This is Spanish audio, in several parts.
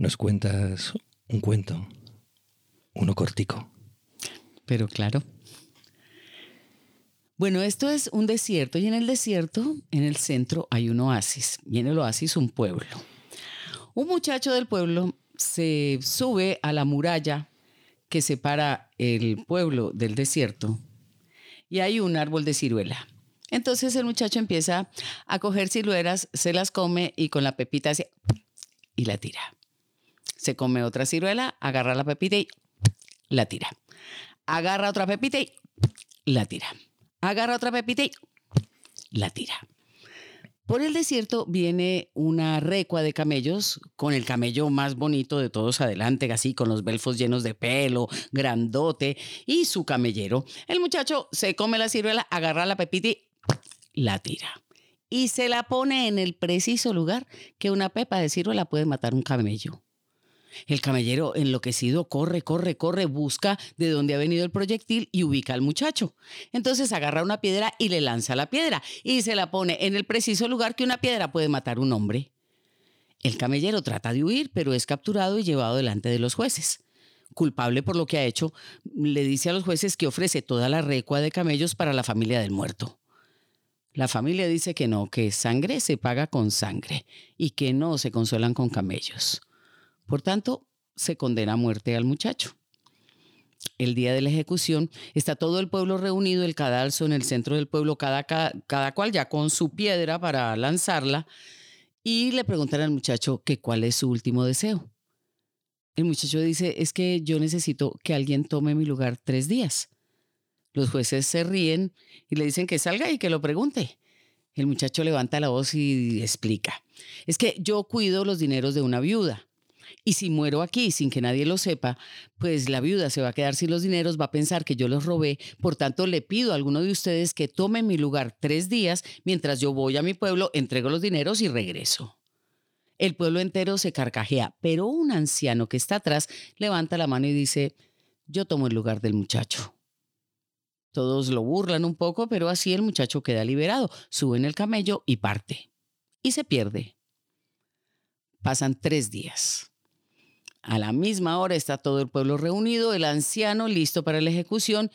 nos cuentas un cuento, uno cortico. Pero claro. Bueno, esto es un desierto y en el desierto, en el centro, hay un oasis. Y en el oasis un pueblo. Un muchacho del pueblo se sube a la muralla que separa el pueblo del desierto y hay un árbol de ciruela. Entonces el muchacho empieza a coger ciruelas, se las come y con la pepita hace y la tira. Se come otra ciruela, agarra la pepita y la tira. Agarra otra pepita y la tira. Agarra otra pepita y la tira. Por el desierto viene una recua de camellos con el camello más bonito de todos adelante, así con los belfos llenos de pelo, grandote y su camellero. El muchacho se come la ciruela, agarra la pepita y la tira. Y se la pone en el preciso lugar que una pepa de ciruela puede matar un camello. El camellero enloquecido corre, corre, corre, busca de dónde ha venido el proyectil y ubica al muchacho. Entonces agarra una piedra y le lanza la piedra y se la pone en el preciso lugar que una piedra puede matar un hombre. El camellero trata de huir, pero es capturado y llevado delante de los jueces. Culpable por lo que ha hecho, le dice a los jueces que ofrece toda la recua de camellos para la familia del muerto. La familia dice que no, que sangre se paga con sangre y que no se consuelan con camellos. Por tanto, se condena a muerte al muchacho. El día de la ejecución está todo el pueblo reunido, el cadalso en el centro del pueblo, cada, cada, cual ya con su piedra para lanzarla, y le preguntan al muchacho que cuál es su último deseo. El muchacho dice, es que yo necesito que alguien tome mi lugar tres días. Los jueces se ríen y le dicen que salga y que lo pregunte. El muchacho levanta la voz y explica, es que yo cuido los dineros de una viuda. Y si muero aquí sin que nadie lo sepa, pues la viuda se va a quedar sin los dineros, va a pensar que yo los robé. Por tanto, le pido a alguno de ustedes que tome mi lugar tres días mientras yo voy a mi pueblo, entrego los dineros y regreso. El pueblo entero se carcajea, pero un anciano que está atrás levanta la mano y dice, yo tomo el lugar del muchacho. Todos lo burlan un poco, pero así el muchacho queda liberado, sube en el camello y parte. Y se pierde. Pasan tres días. A la misma hora está todo el pueblo reunido, el anciano listo para la ejecución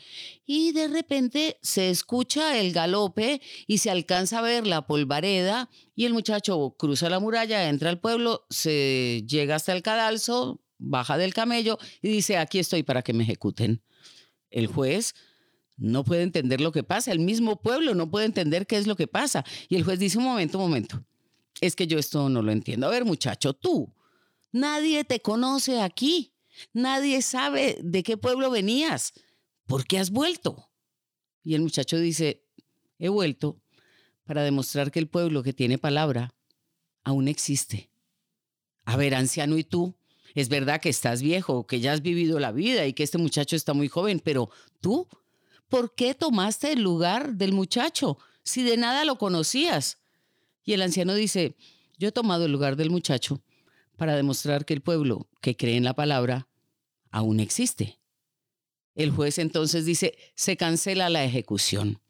y de repente se escucha el galope y se alcanza a ver la polvareda y el muchacho cruza la muralla, entra al pueblo, se llega hasta el cadalso, baja del camello y dice, aquí estoy para que me ejecuten. El juez no puede entender lo que pasa, el mismo pueblo no puede entender qué es lo que pasa. Y el juez dice, un momento, un momento, es que yo esto no lo entiendo. A ver muchacho, tú Nadie te conoce aquí. Nadie sabe de qué pueblo venías. ¿Por qué has vuelto? Y el muchacho dice, he vuelto para demostrar que el pueblo que tiene palabra aún existe. A ver, anciano, ¿y tú? Es verdad que estás viejo, que ya has vivido la vida y que este muchacho está muy joven, pero tú, ¿por qué tomaste el lugar del muchacho si de nada lo conocías? Y el anciano dice, yo he tomado el lugar del muchacho para demostrar que el pueblo que cree en la palabra aún existe. El juez entonces dice, se cancela la ejecución.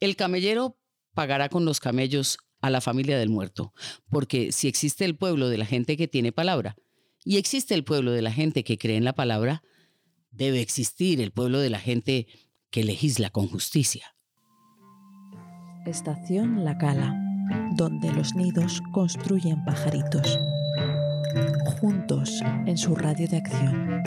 El camellero pagará con los camellos a la familia del muerto, porque si existe el pueblo de la gente que tiene palabra y existe el pueblo de la gente que cree en la palabra, debe existir el pueblo de la gente que legisla con justicia. Estación La Cala, donde los nidos construyen pajaritos juntos en su radio de acción.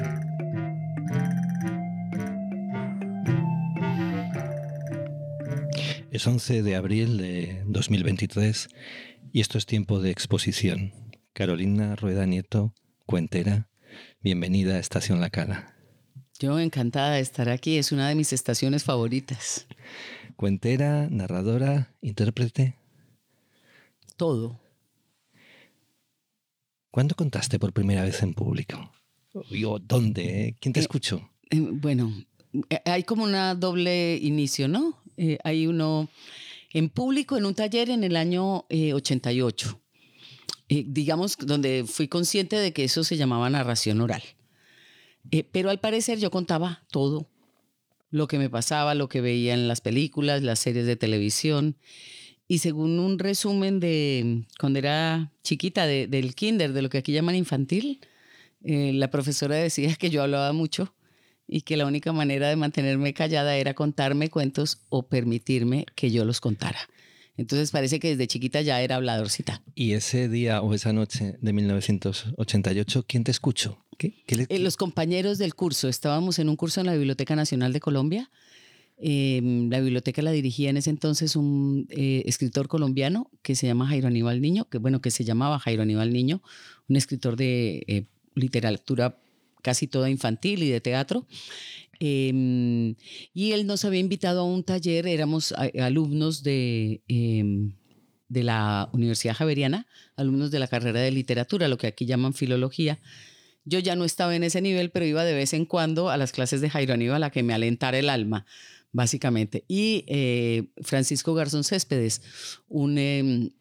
Es 11 de abril de 2023 y esto es tiempo de exposición. Carolina Rueda Nieto, cuentera, bienvenida a Estación La Cala. Yo encantada de estar aquí, es una de mis estaciones favoritas. Cuentera, narradora, intérprete. Todo. ¿Cuándo contaste por primera vez en público? ¿O dónde? ¿Quién te eh, escuchó? Eh, bueno, eh, hay como una doble inicio, ¿no? hay uno en público en un taller en el año 88. digamos, donde fui consciente de que eso se llamaba narración oral. pero al parecer yo contaba todo, lo que me pasaba, lo que veía en las películas, las series de televisión. Y según un resumen de cuando era chiquita del kinder, de lo que aquí llaman infantil, eh, la profesora decía que yo hablaba mucho y que la única manera de mantenerme callada era contarme cuentos o permitirme que yo los contara. Entonces parece que desde chiquita ya era habladorcita. Y ese día o esa noche de 1988, ¿quién te escuchó? ¿Qué? Eh, los compañeros del curso. Estábamos en un curso en la Biblioteca Nacional de Colombia. Em, la biblioteca la dirigía en ese entonces un eh, escritor colombiano que se llama Jairo Aníbal Niño, que bueno, que se llamaba Jairo Aníbal Niño, un escritor de eh, literatura casi toda infantil y de teatro. Em, y él nos había invitado a un taller, éramos alumnos de, em, de la Universidad Javeriana, alumnos de la carrera de literatura, lo que aquí llaman filología. Yo ya no estaba en ese nivel, pero iba de vez en cuando a las clases de Jairo Aníbal a que me alentara el alma, básicamente. Y eh, Francisco Garzón Céspedes, un em,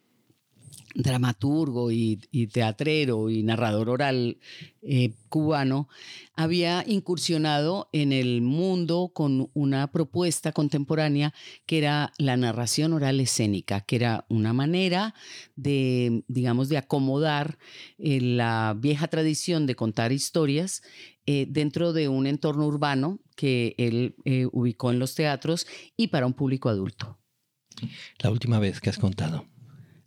dramaturgo y, teatrero y narrador oral eh, cubano, había incursionado en el mundo con una propuesta contemporánea que era la narración oral escénica, que era una manera de, digamos, de acomodar eh, la vieja tradición de contar historias eh, dentro de un entorno urbano que él ubicó en los teatros y para un público adulto. La última vez que has contado.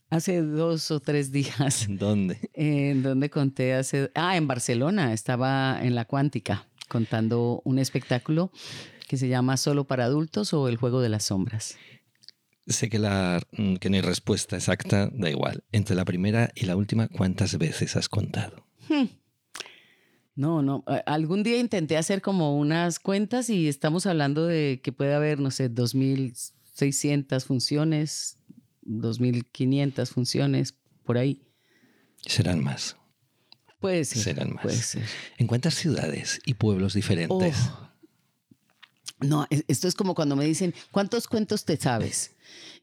Hace dos o tres días. ¿Dónde? En donde conté hace... Ah, en Barcelona. Estaba en la Cuántica contando un espectáculo que se llama Solo para adultos o El juego de las sombras. Sé que, la, mm, que no hay respuesta exacta, da igual. Entre la primera y la última, ¿cuántas veces has contado? Hmm. No, no. Algún día intenté hacer como unas cuentas y estamos hablando de que puede haber, no sé, 2.600 funciones, 2.500 funciones por ahí. Serán más. Puede ser. Serán más. Puede ser. ¿En cuántas ciudades y pueblos diferentes? Oh. No, esto es como cuando me dicen, ¿cuántos cuentos te sabes?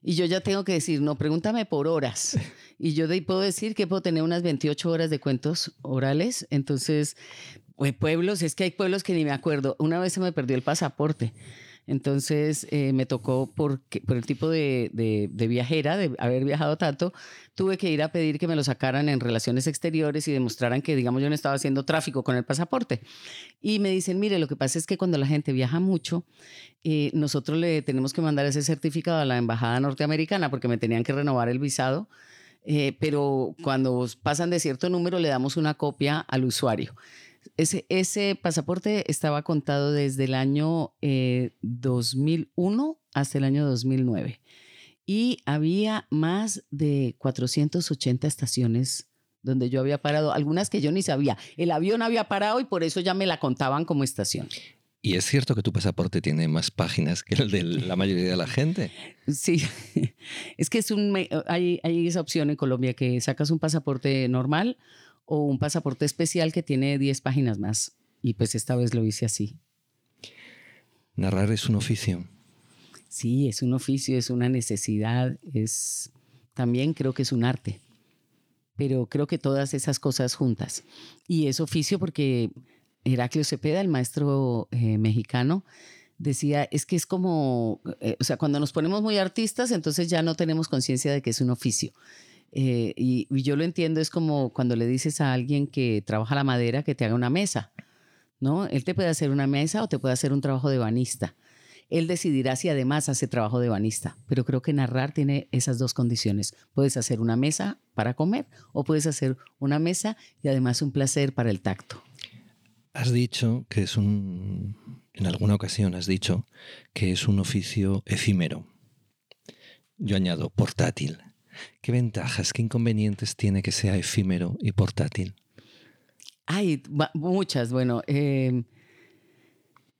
Y yo ya tengo que decir, no, pregúntame por horas. Y yo de puedo decir que puedo tener unas 28 horas de cuentos orales. Entonces, pues, pueblos, es que hay pueblos que ni me acuerdo. Una vez se me perdió el pasaporte. Entonces eh, me tocó, por, el tipo de, de, viajera, de haber viajado tanto, tuve que ir a pedir que me lo sacaran en relaciones exteriores y demostraran que, digamos, yo no estaba haciendo tráfico con el pasaporte. Y me dicen, mire, lo que pasa es que cuando la gente viaja mucho, eh, nosotros le tenemos que mandar ese certificado a la embajada norteamericana porque me tenían que renovar el visado. Eh, pero cuando pasan de cierto número le damos una copia al usuario. Ese, ese pasaporte estaba contado desde el año 2001 eh, hasta el año 2009 y había más de 480 estaciones donde yo había parado, algunas que yo ni sabía. El avión había parado y por eso ya me la contaban como estación. ¿Y es cierto que tu pasaporte tiene más páginas que el de la mayoría de la gente? Sí, es que es un, hay, hay esa opción en Colombia que sacas un pasaporte normal o un pasaporte especial que tiene 10 páginas más. Y pues esta vez lo hice así. Narrar es un oficio. Sí, es un oficio, es una necesidad, es también creo que es un arte. Pero creo que todas esas cosas juntas. Y es oficio porque Heraclio Cepeda, el maestro eh, mexicano, decía, es que es como, eh, o sea, cuando nos ponemos muy artistas, entonces ya no tenemos conciencia de que es un oficio. Eh, y, yo lo entiendo, es como cuando le dices a alguien que trabaja la madera que te haga una mesa, ¿no? Él te puede hacer una mesa o te puede hacer un trabajo de banista. Él decidirá si además hace trabajo de banista, pero creo que narrar tiene esas dos condiciones. Puedes hacer una mesa para comer o puedes hacer una mesa y además un placer para el tacto. Has dicho que es un, en alguna ocasión has dicho que es un oficio efímero. Yo añado portátil. ¿Qué ventajas, qué inconvenientes tiene que sea efímero y portátil? Hay muchas. Bueno, em,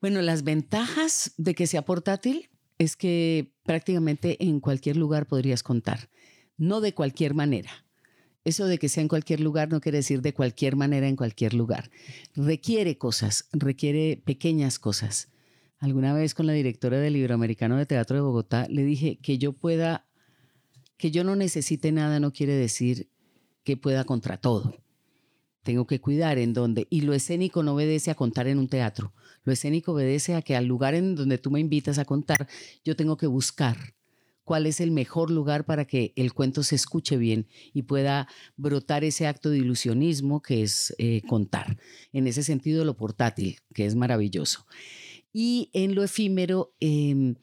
bueno, las ventajas de que sea portátil es que prácticamente en cualquier lugar podrías contar, no de cualquier manera. Eso de que sea en cualquier lugar no quiere decir de cualquier manera en cualquier lugar. Requiere cosas, requiere pequeñas cosas. Alguna vez con la directora del Iberoamericano de Teatro de Bogotá le dije que yo pueda que yo no necesite nada no quiere decir que pueda contra todo. Tengo que cuidar en donde. Y lo escénico no obedece a contar en un teatro. Lo escénico obedece a que al lugar en donde tú me invitas a contar, yo tengo que buscar cuál es el mejor lugar para que el cuento se escuche bien y pueda brotar ese acto de ilusionismo que es eh, contar. En ese sentido, lo portátil, que es maravilloso. Y en lo efímero em,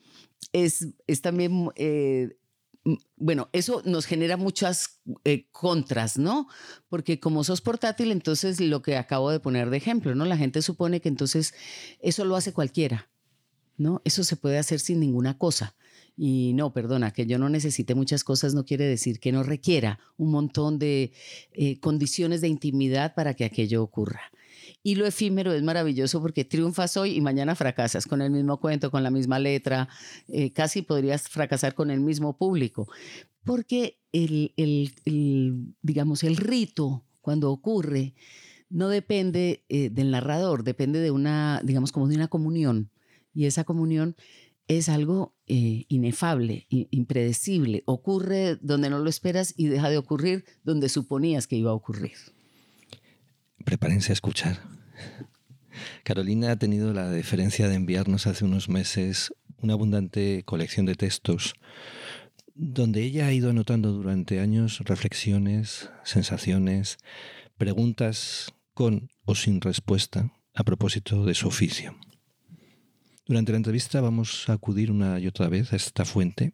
es, es, también... Eh, bueno, eso nos genera muchas eh, contras, ¿no? Porque como sos portátil, entonces lo que acabo de poner de ejemplo, ¿no? La gente supone que entonces eso lo hace cualquiera, ¿no? Eso se puede hacer sin ninguna cosa. Y no, perdona, que yo no necesite muchas cosas no quiere decir que no requiera un montón de eh, condiciones de intimidad para que aquello ocurra. Y lo efímero es maravilloso porque triunfas hoy y mañana fracasas con el mismo cuento, con la misma letra, eh, casi podrías fracasar con el mismo público. Porque el, el, digamos, el rito cuando ocurre no depende eh, del narrador, depende de una, digamos, como de una comunión. Y esa comunión es algo eh, inefable, impredecible. Ocurre donde no lo esperas y deja de ocurrir donde suponías que iba a ocurrir. Prepárense a escuchar. Carolina ha tenido la deferencia de enviarnos hace unos meses una abundante colección de textos donde ella ha ido anotando durante años reflexiones, sensaciones, preguntas con o sin respuesta a propósito de su oficio. Durante la entrevista vamos a acudir una y otra vez a esta fuente,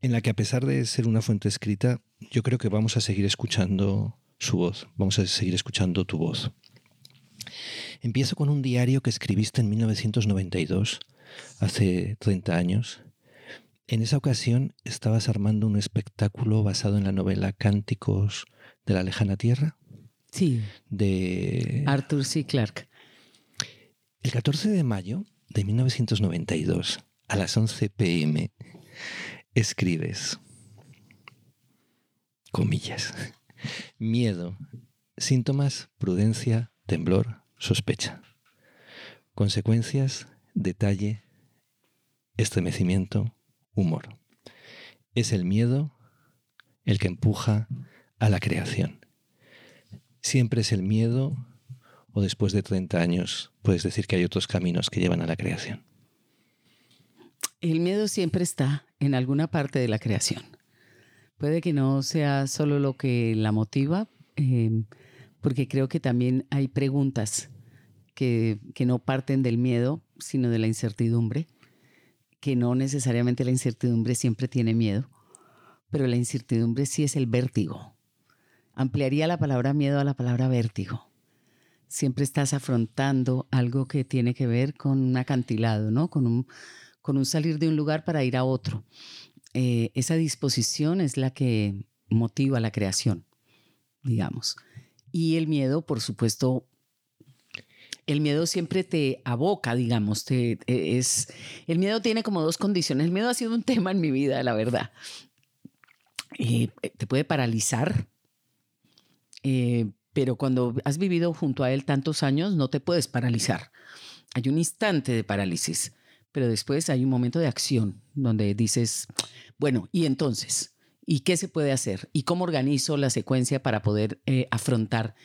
en la que a pesar de ser una fuente escrita, yo creo que vamos a seguir escuchando su voz, vamos a seguir escuchando tu voz. Empiezo con un diario que escribiste en 1992, hace 30 años. En esa ocasión estabas armando un espectáculo basado en la novela Cánticos de la lejana tierra. Sí. De Arthur C. Clarke. El 14 de mayo de 1992, a las 11 pm, escribes, comillas, miedo, síntomas, prudencia, temblor, sospecha. Consecuencias, detalle, estremecimiento, humor. Es el miedo el que empuja a la creación. Siempre es el miedo o después de 30 años puedes decir que hay otros caminos que llevan a la creación? El miedo siempre está en alguna parte de la creación. Puede que no sea solo lo que la motiva, em, porque creo que también hay preguntas que, que no parten del miedo, sino de la incertidumbre, que no necesariamente la incertidumbre siempre tiene miedo, pero la incertidumbre sí es el vértigo. Ampliaría la palabra miedo a la palabra vértigo siempre estás afrontando algo que tiene que ver con un acantilado, ¿no? Con un, con un salir de un lugar para ir a otro. Eh, esa disposición es la que motiva la creación, digamos. Y el miedo, por supuesto, el miedo siempre te aboca, digamos, te, e, es, el miedo tiene como dos condiciones. El miedo ha sido un tema en mi vida, la verdad. Eh, te puede paralizar, eh, pero cuando has vivido junto a él tantos años no te puedes paralizar. Hay un instante de parálisis, pero después hay un momento de acción donde dices, bueno, ¿y entonces? ¿Y qué se puede hacer? ¿Y cómo organizo la secuencia para poder eh, afrontar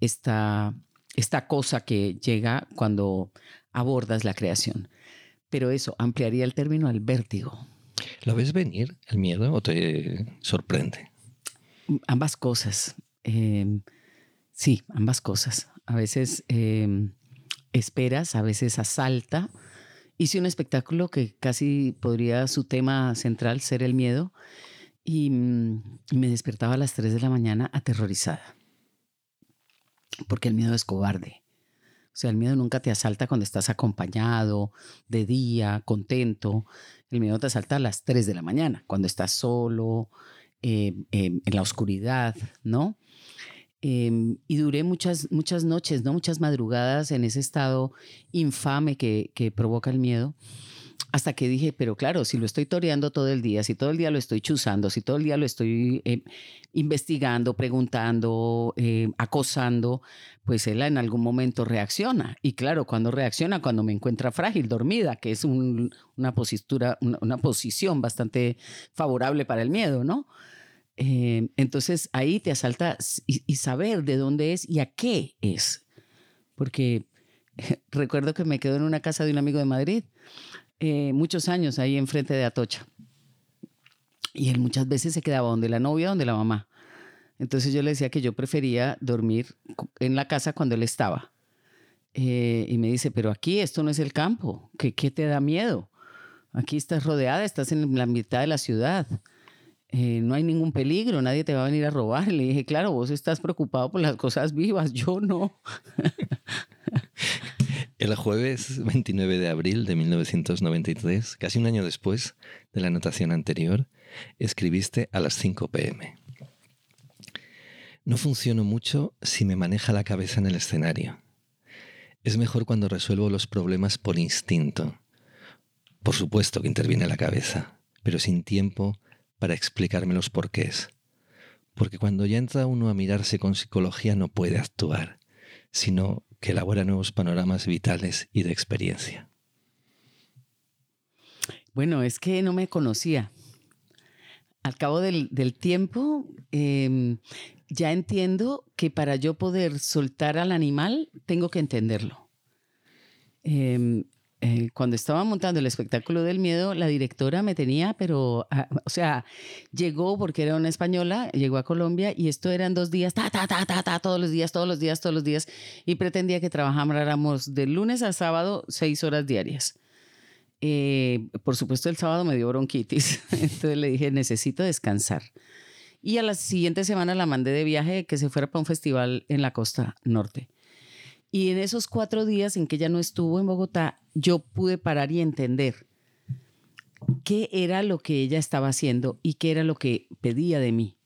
esta, esta cosa que llega cuando abordas la creación? Pero eso ampliaría el término al vértigo. ¿Lo ves venir el miedo o te sorprende? Ambas cosas. Eh, Sí, ambas cosas. A veces em, esperas, a veces asalta. Hice un espectáculo que casi podría su tema central ser el miedo y, mm, me despertaba a las 3 de la mañana aterrorizada. Porque el miedo es cobarde. O sea, el miedo nunca te asalta cuando estás acompañado, de día, contento. El miedo te asalta a las 3 de la mañana, cuando estás solo, em, em, en la oscuridad, ¿no? Em, y duré muchas, muchas noches, ¿no? muchas madrugadas en ese estado infame que, que, provoca el miedo. Hasta que dije, pero claro, si lo estoy toreando todo el día, si todo el día lo estoy chuzando, si todo el día lo estoy eh, investigando, preguntando, eh, acosando, pues él en algún momento reacciona. Y claro, cuando reacciona, cuando me encuentra frágil, dormida, que es una, postura, una posición bastante favorable para el miedo, ¿no? Eh, entonces ahí te asalta y, saber de dónde es y a qué es. Porque recuerdo que me quedo en una casa de un amigo de Madrid, eh, muchos años ahí enfrente de Atocha. Y él muchas veces se quedaba donde la novia, donde la mamá. Entonces yo le decía que yo prefería dormir en la casa cuando él estaba. Eh, y me dice, pero aquí esto no es el campo, ¿qué, qué te da miedo? Aquí estás rodeada, estás en la mitad de la ciudad. Eh, no hay ningún peligro, nadie te va a venir a robar. le dije, claro, vos estás preocupado por las cosas vivas, yo no. El jueves 29 de abril de 1993, casi un año después de la anotación anterior, escribiste a las 5 pm. No funciono mucho si me maneja la cabeza en el escenario. Es mejor cuando resuelvo los problemas por instinto. Por supuesto que interviene la cabeza, pero sin tiempo para explicarme los porqués. Porque cuando ya entra uno a mirarse con psicología no puede actuar, sino que elabora nuevos panoramas vitales y de experiencia. Bueno, es que no me conocía. Al cabo del, tiempo, em, ya entiendo que para yo poder soltar al animal, tengo que entenderlo. Em, eh, cuando estaba montando el espectáculo del miedo, la directora me tenía, pero, ah, o sea, llegó porque era una española, llegó a Colombia y esto eran dos días, ta, ta, ta, ta, ta, todos los días, todos los días, todos los días, y pretendía que trabajáramos de lunes a sábado seis horas diarias. Eh, por supuesto, el sábado me dio bronquitis, entonces le dije, necesito descansar. Y a la siguiente semana la mandé de viaje que se fuera para un festival en la costa norte. Y en esos cuatro días en que ella no estuvo en Bogotá, yo pude parar y entender qué era lo que ella estaba haciendo y qué era lo que pedía de mí.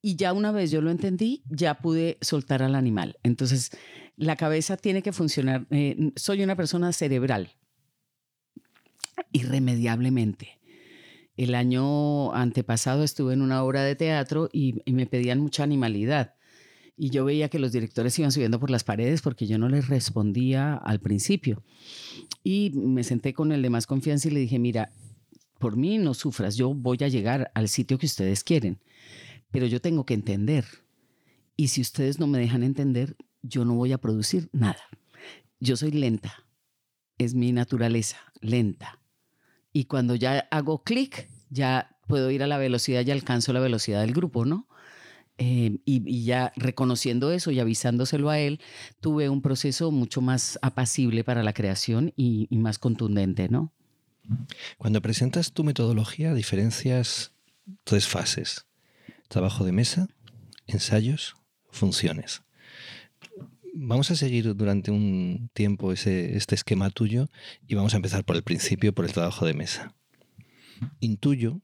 Y ya una vez yo lo entendí, ya pude soltar al animal. Entonces, la cabeza tiene que funcionar. Eh, soy una persona cerebral, irremediablemente. El año antepasado estuve en una obra de teatro y me pedían mucha animalidad y yo veía que los directores iban subiendo por las paredes porque yo no les respondía al principio. Y me senté con el de más confianza y le dije, mira, por mí no sufras, yo voy a llegar al sitio que ustedes quieren, pero yo tengo que entender. Y si ustedes no me dejan entender, yo no voy a producir nada. Yo soy lenta, es mi naturaleza, lenta. Y cuando ya hago clic, ya puedo ir a la velocidad y alcanzo la velocidad del grupo, ¿no? Eh, y, ya reconociendo eso y avisándoselo a él, tuve un proceso mucho más apacible para la creación y, más contundente, ¿no? Cuando presentas tu metodología, diferencias tres fases. Trabajo de mesa, ensayos, funciones. Vamos a seguir durante un tiempo ese, este esquema tuyo y vamos a empezar por el principio, por el trabajo de mesa. Intuyo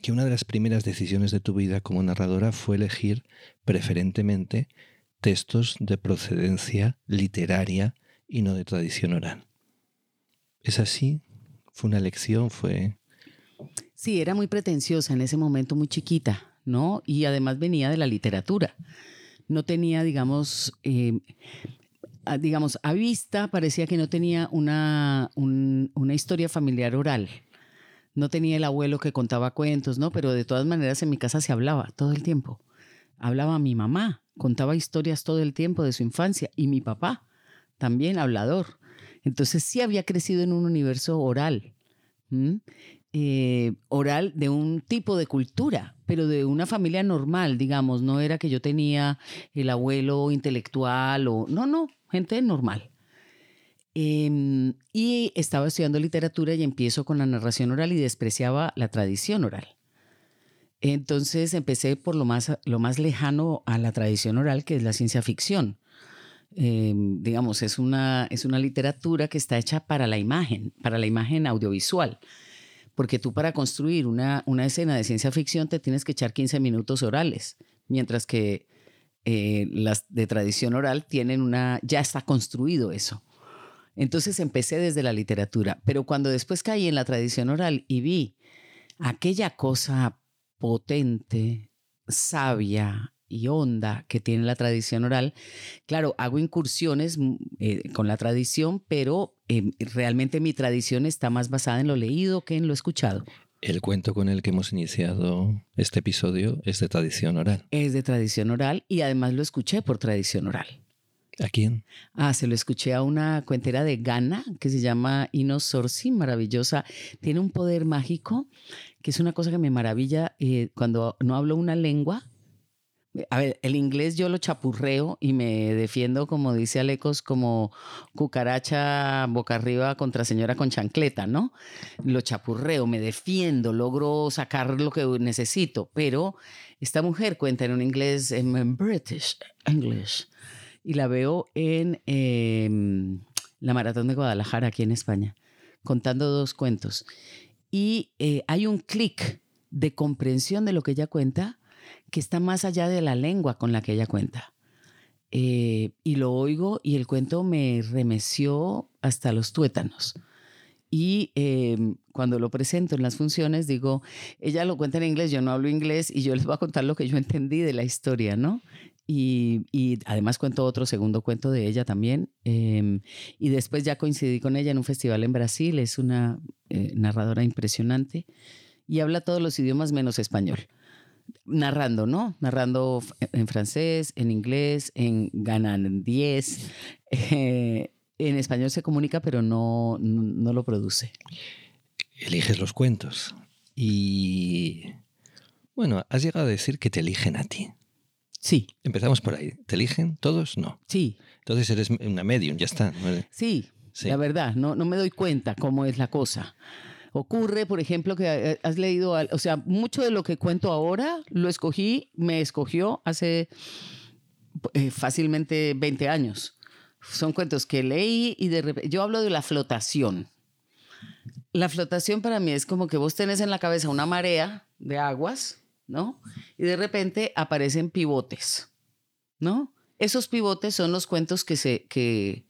que una de las primeras decisiones de tu vida como narradora fue elegir preferentemente textos de procedencia literaria y no de tradición oral. ¿Es así? ¿Fue una elección? ¿Fue...? Sí, era muy pretenciosa en ese momento, muy chiquita, ¿no? Y además venía de la literatura. No tenía, digamos, eh, digamos, a vista parecía que no tenía una, una historia familiar oral no tenía el abuelo que contaba cuentos, ¿no? Pero de todas maneras en mi casa se hablaba todo el tiempo. Hablaba mi mamá, contaba historias todo el tiempo de su infancia y mi papá, también hablador. Entonces sí había crecido en un universo oral, eh, oral de un tipo de cultura, pero de una familia normal, digamos, no era que yo tenía el abuelo intelectual o, no, no, gente normal. Em, y estaba estudiando literatura y empiezo con la narración oral y despreciaba la tradición oral. Entonces empecé por lo más, lo más lejano a la tradición oral, que es la ciencia ficción. Em, digamos, es una, es una literatura que está hecha para la imagen, para la imagen audiovisual. Porque tú para construir una, una escena de ciencia ficción te tienes que echar 15 minutos orales, mientras que eh, las de tradición oral tienen una, ya está construido eso. Entonces empecé desde la literatura, pero cuando después caí en la tradición oral y vi aquella cosa potente, sabia y honda que tiene la tradición oral, claro, hago incursiones mm, eh, con la tradición, pero em, realmente mi tradición está más basada en lo leído que en lo escuchado. El cuento con el que hemos iniciado este episodio es de tradición oral. Es de tradición oral y además lo escuché por tradición oral. ¿A quién? Ah, se lo escuché a una cuentera de Ghana que se llama Ino Sorsi, maravillosa. Tiene un poder mágico que es una cosa que me maravilla eh, cuando no hablo una lengua. A ver, el inglés yo lo chapurreo y me defiendo, como dice Alecos, como cucaracha boca arriba contra señora con chancleta, ¿no? Lo chapurreo, me defiendo, logro sacar lo que necesito, pero esta mujer cuenta en un inglés, en British English, y la veo en em, la Maratón de Guadalajara, aquí en España, contando dos cuentos. Y eh, hay un clic de comprensión de lo que ella cuenta que está más allá de la lengua con la que ella cuenta. Eh, y lo oigo y el cuento me remeció hasta los tuétanos. Y em, cuando lo presento en las funciones, digo, ella lo cuenta en inglés, yo no hablo inglés y yo les voy a contar lo que yo entendí de la historia, ¿no? Y, y además cuento otro segundo cuento de ella también. Em, y después ya coincidí con ella en un festival en Brasil, es una eh, narradora impresionante y habla todos los idiomas menos español narrando, ¿no? Narrando en francés, en inglés, en ganandíes. Eh, en español se comunica, pero no, no, lo produce. Eliges los cuentos. Y bueno, has llegado a decir que te eligen a ti. Sí. Empezamos por ahí. ¿Te eligen todos? No. Sí. Entonces eres una medium, ya está. Sí, sí. la verdad, no, no me doy cuenta cómo es la cosa. Ocurre, por ejemplo, que eh, has leído, o sea, mucho de lo que cuento ahora lo escogí, me escogió hace eh, fácilmente 20 años. Son cuentos que leí y de repente, yo hablo de la flotación. La flotación para mí es como que vos tenés en la cabeza una marea de aguas, ¿no? Y de repente aparecen pivotes, ¿no? Esos pivotes son los cuentos que, se, que,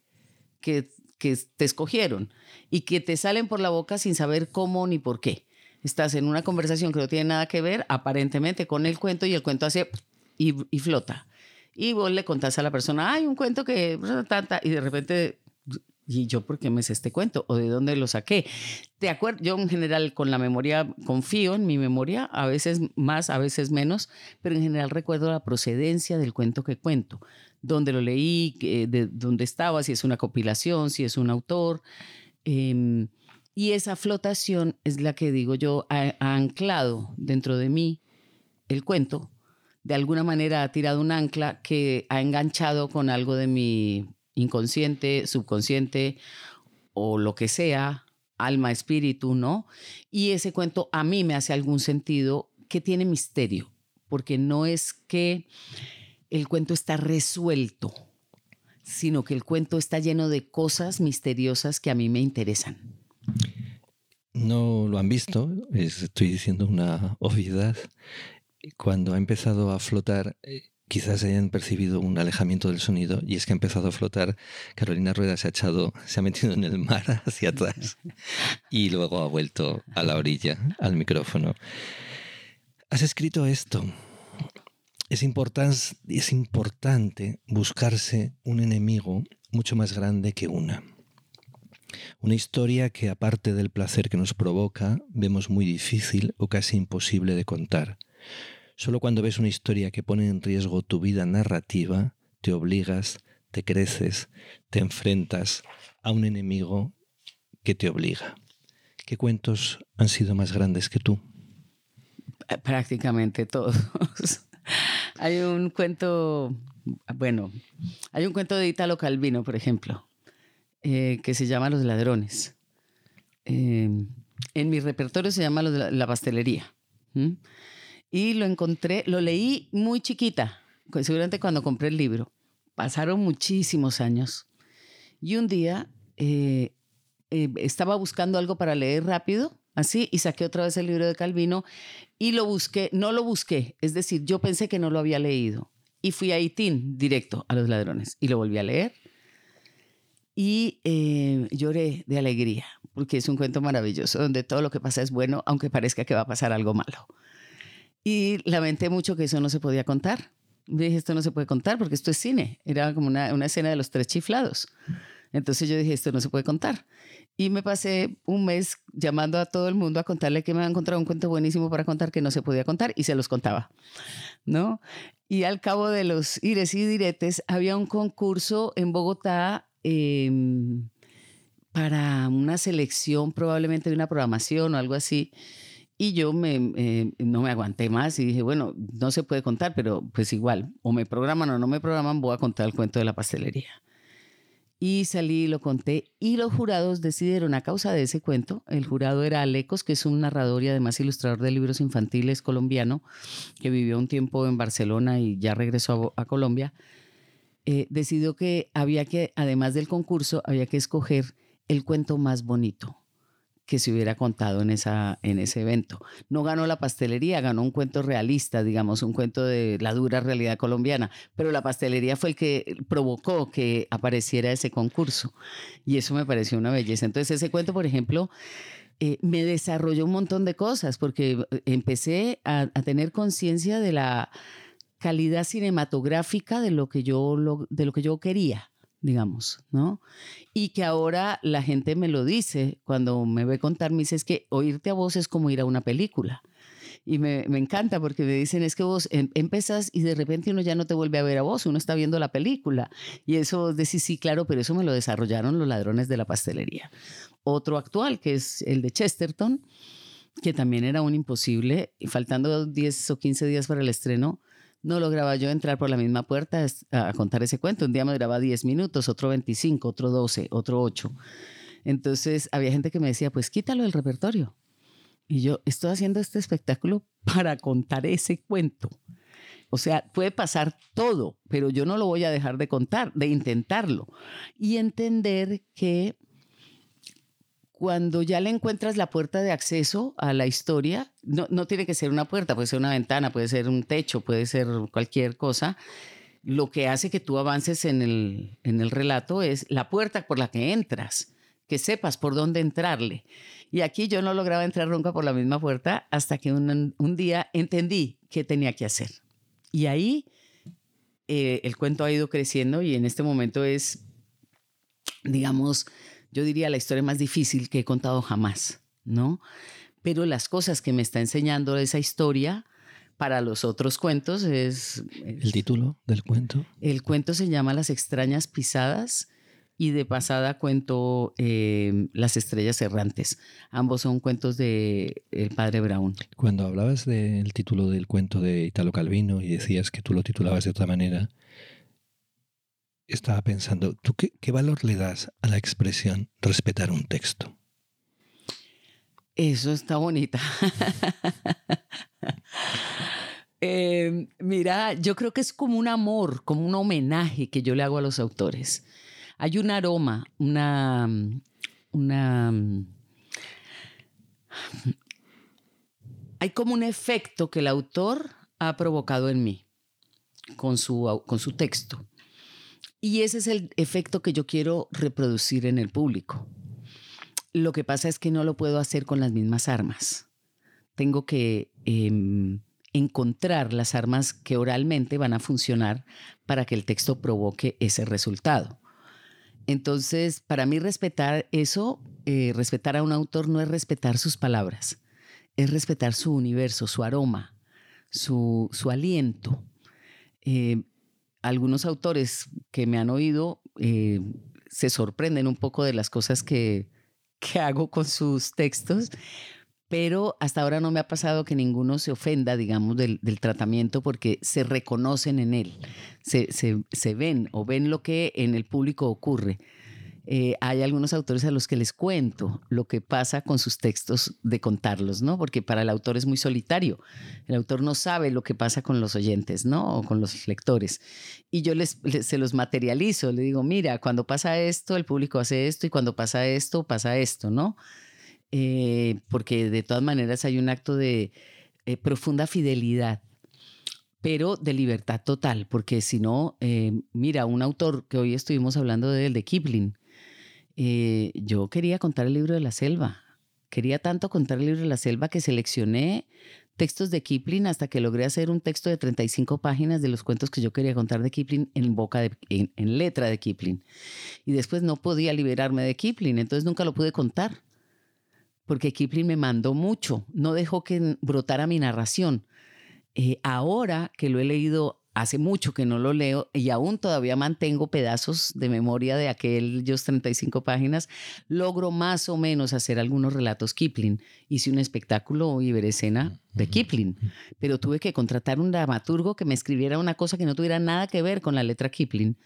que, que te escogieron y que te salen por la boca sin saber cómo ni por qué. Estás en una conversación que no tiene nada que ver aparentemente con el cuento y el cuento hace y, y flota. Y vos le contás a la persona, hay un cuento que... Y de repente ¿y yo por qué me sé este cuento? ¿O de dónde lo saqué? ¿Te acuerdas? Yo en general con la memoria confío en mi memoria, a veces más, a veces menos, pero en general recuerdo la procedencia del cuento que cuento, dónde lo leí, de dónde estaba, si es una compilación, si es un autor. Em, y esa flotación es la que digo yo ha, anclado dentro de mí el cuento. De alguna manera ha tirado un ancla que ha enganchado con algo de mi inconsciente, subconsciente o lo que sea, alma, espíritu, ¿no? Y ese cuento a mí me hace algún sentido que tiene misterio, porque no es que el cuento está resuelto, sino que el cuento está lleno de cosas misteriosas que a mí me interesan. No lo han visto, estoy diciendo una obviedad. Cuando ha empezado a flotar, eh, quizás hayan percibido un alejamiento del sonido y es que ha empezado a flotar. Carolina Rueda se ha echado, se ha metido en el mar hacia atrás y luego ha vuelto a la orilla, al micrófono. Has escrito esto es, es importante buscarse un enemigo mucho más grande que una. Una historia que aparte del placer que nos provoca, vemos muy difícil o casi imposible de contar. Solo cuando ves una historia que pone en riesgo tu vida narrativa, te obligas, te creces, te enfrentas a un enemigo que te obliga. ¿Qué cuentos han sido más grandes que tú? Prácticamente todos. hay un cuento, bueno, hay un cuento de Italo Calvino, por ejemplo, eh, que se llama Los Ladrones. Em, en mi repertorio se llama la, Pastelería. Y lo encontré, lo leí muy chiquita, seguramente cuando compré el libro. Pasaron muchísimos años. Y un día eh, eh, estaba buscando algo para leer rápido así, y saqué otra vez el libro de Calvino y lo busqué, no lo busqué, es decir, yo pensé que no lo había leído y fui a Itín directo a los ladrones y lo volví a leer y eh, lloré de alegría porque es un cuento maravilloso donde todo lo que pasa es bueno aunque parezca que va a pasar algo malo. Y lamenté mucho que eso no se podía contar. Dije, esto no se puede contar porque esto es cine. Era como una, una escena de los tres chiflados. Entonces yo dije, esto no se puede contar. Y me pasé un mes llamando a todo el mundo a contarle que me había encontrado un cuento buenísimo para contar que no se podía contar y se los contaba, ¿no? Y al cabo de los ires y diretes, había un concurso en Bogotá em, para una selección, probablemente de una programación o algo así. Y yo me, eh, no me aguanté más y dije, bueno, no se puede contar, pero pues igual, o me programan o no me programan, voy a contar el cuento de la pastelería. Y salí y lo conté. Y los jurados decidieron, a causa de ese cuento, el jurado era Alecos, que es un narrador y además ilustrador de libros infantiles colombiano, que vivió un tiempo en Barcelona y ya regresó a, Colombia, eh, decidió que había que, además del concurso, había que escoger el cuento más bonito que se hubiera contado en, esa, en ese evento. No ganó la pastelería, ganó un cuento realista, digamos, un cuento de la dura realidad colombiana, pero la pastelería fue el que provocó que apareciera ese concurso y eso me pareció una belleza. Entonces ese cuento, por ejemplo, eh, me desarrolló un montón de cosas porque empecé a, tener conciencia de la calidad cinematográfica de lo que yo, de lo que yo quería digamos, ¿no? Y que ahora la gente me lo dice cuando me ve contar, me dice, es que oírte a vos es como ir a una película. Y me, encanta porque me dicen, es que vos em, empezás y de repente uno ya no te vuelve a ver a vos, uno está viendo la película. Y eso decís, sí, claro, pero eso me lo desarrollaron los ladrones de la pastelería. Otro actual, que es el de Chesterton, que también era un imposible, y faltando 10 o 15 días para el estreno, no lograba yo entrar por la misma puerta a contar ese cuento. Un día me duraba 10 minutos, otro 25, otro 12, otro 8. Entonces había gente que me decía, pues quítalo del repertorio. Y yo estoy haciendo este espectáculo para contar ese cuento. O sea, puede pasar todo, pero yo no lo voy a dejar de contar, de intentarlo. Y entender que cuando ya le encuentras la puerta de acceso a la historia, no, no, tiene que ser una puerta, puede ser una ventana, puede ser un techo, puede ser cualquier cosa. Lo que hace que tú avances en el, en el relato es la puerta por la que entras, que sepas por dónde entrarle. Y aquí yo no lograba entrar nunca por la misma puerta hasta que un, un día entendí qué tenía que hacer. Y ahí eh, el cuento ha ido creciendo y en este momento es, digamos, yo diría la historia más difícil que he contado jamás, ¿no? Pero las cosas que me está enseñando esa historia para los otros cuentos es... ¿El título del cuento? El cuento se llama Las extrañas pisadas y de pasada cuento eh, Las estrellas errantes. Ambos son cuentos de el padre Brown. Cuando hablabas del título del cuento de Italo Calvino y decías que tú lo titulabas de otra manera, estaba pensando, ¿tú qué, valor le das a la expresión respetar un texto? Eso está bonita. Em, mira, yo creo que es como un amor, como un homenaje que yo le hago a los autores. Hay un aroma, una, una, hay como un efecto que el autor ha provocado en mí con su, con su texto. Y ese es el efecto que yo quiero reproducir en el público. Lo que pasa es que no lo puedo hacer con las mismas armas. Tengo que em, encontrar las armas que oralmente van a funcionar para que el texto provoque ese resultado. Entonces, para mí respetar eso, eh, respetar a un autor no es respetar sus palabras, es respetar su universo, su aroma, su, aliento. Eh, algunos autores que me han oído eh, se sorprenden un poco de las cosas que, hago con sus textos, pero hasta ahora no me ha pasado que ninguno se ofenda, digamos, del, tratamiento porque se reconocen en él, se, se, ven o ven lo que en el público ocurre. Eh, hay algunos autores a los que les cuento lo que pasa con sus textos de contarlos, ¿no? Porque para el autor es muy solitario. El autor no sabe lo que pasa con los oyentes, ¿no? O con los lectores. Y yo les, se los materializo, le digo, mira, cuando pasa esto, el público hace esto, y cuando pasa esto, pasa esto, ¿no? Eh, porque de todas maneras hay un acto de eh, profunda fidelidad pero de libertad total, porque si no, mira, un autor que hoy estuvimos hablando de él, de Kipling, eh, yo quería contar el libro de la selva. Quería tanto contar el libro de la selva que seleccioné textos de Kipling hasta que logré hacer un texto de 35 páginas de los cuentos que yo quería contar de Kipling en boca de, en, letra de Kipling. Y después no podía liberarme de Kipling, entonces nunca lo pude contar. Porque Kipling me mandó mucho, no dejó que brotara mi narración. Eh, ahora que lo he leído hace mucho que no lo leo y aún todavía mantengo pedazos de memoria de aquellos 35 páginas, logro más o menos hacer algunos relatos Kipling. Hice un espectáculo Iberescena de Kipling, pero tuve que contratar un dramaturgo que me escribiera una cosa que no tuviera nada que ver con la letra Kipling,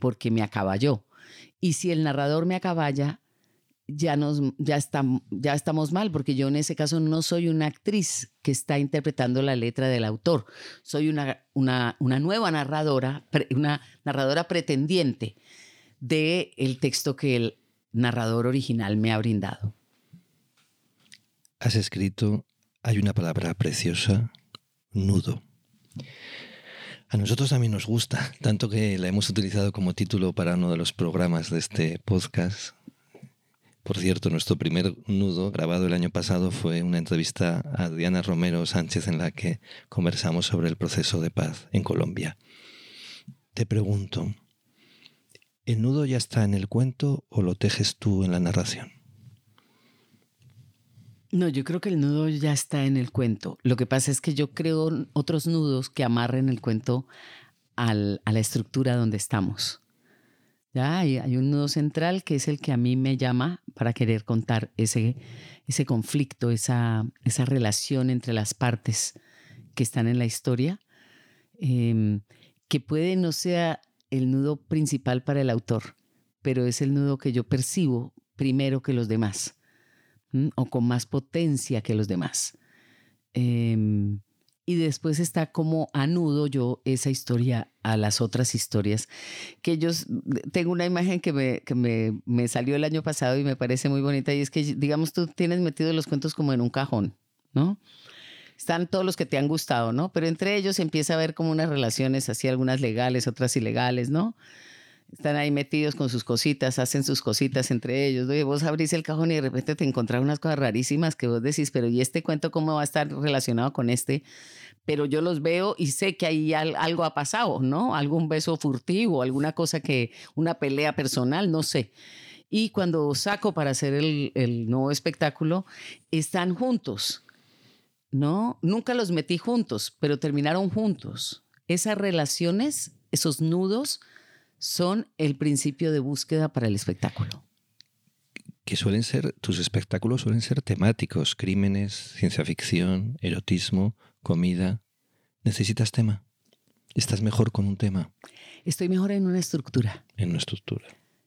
porque me acaballó. Y si el narrador me acaballa, ya, nos, ya, ya estamos mal, porque yo en ese caso no soy una actriz que está interpretando la letra del autor, soy una, una, una nueva narradora, una narradora pretendiente del el texto que el narrador original me ha brindado. Has escrito, hay una palabra preciosa, nudo. A nosotros también nos gusta, tanto que la hemos utilizado como título para uno de los programas de este podcast, por cierto, nuestro primer nudo grabado el año pasado fue una entrevista a Diana Romero Sánchez en la que conversamos sobre el proceso de paz en Colombia. Te pregunto, ¿el nudo ya está en el cuento o lo tejes tú en la narración? No, yo creo que el nudo ya está en el cuento. Lo que pasa es que yo creo otros nudos que amarren el cuento a la estructura donde estamos. Ya hay, un nudo central que es el que a mí me llama para querer contar ese, ese conflicto, esa, esa relación entre las partes que están en la historia, em, que puede no sea el nudo principal para el autor, pero es el nudo que yo percibo primero que los demás, o con más potencia que los demás. Em, y después está como anudo yo esa historia a las otras historias que ellos tengo una imagen que me, que me, me, salió el año pasado y me parece muy bonita y es que digamos tú tienes metido los cuentos como en un cajón no están todos los que te han gustado no pero entre ellos empieza a haber como unas relaciones así algunas legales otras ilegales no están ahí metidos con sus cositas, hacen sus cositas entre ellos. Oye, vos abrís el cajón y de repente te encontrás unas cosas rarísimas que vos decís, pero ¿y este cuento cómo va a estar relacionado con este? Pero yo los veo y sé que ahí algo ha pasado, ¿no? Algún beso furtivo, alguna cosa que, una pelea personal, no sé. Y cuando saco para hacer el, el nuevo espectáculo, están juntos, ¿no? Nunca los metí juntos, pero terminaron juntos. Esas relaciones, esos nudos, son el principio de búsqueda para el espectáculo. Que suelen ser, tus espectáculos suelen ser temáticos, crímenes, ciencia ficción, erotismo, comida. ¿Necesitas tema? ¿Estás mejor con un tema? Estoy mejor en una estructura. En una estructura.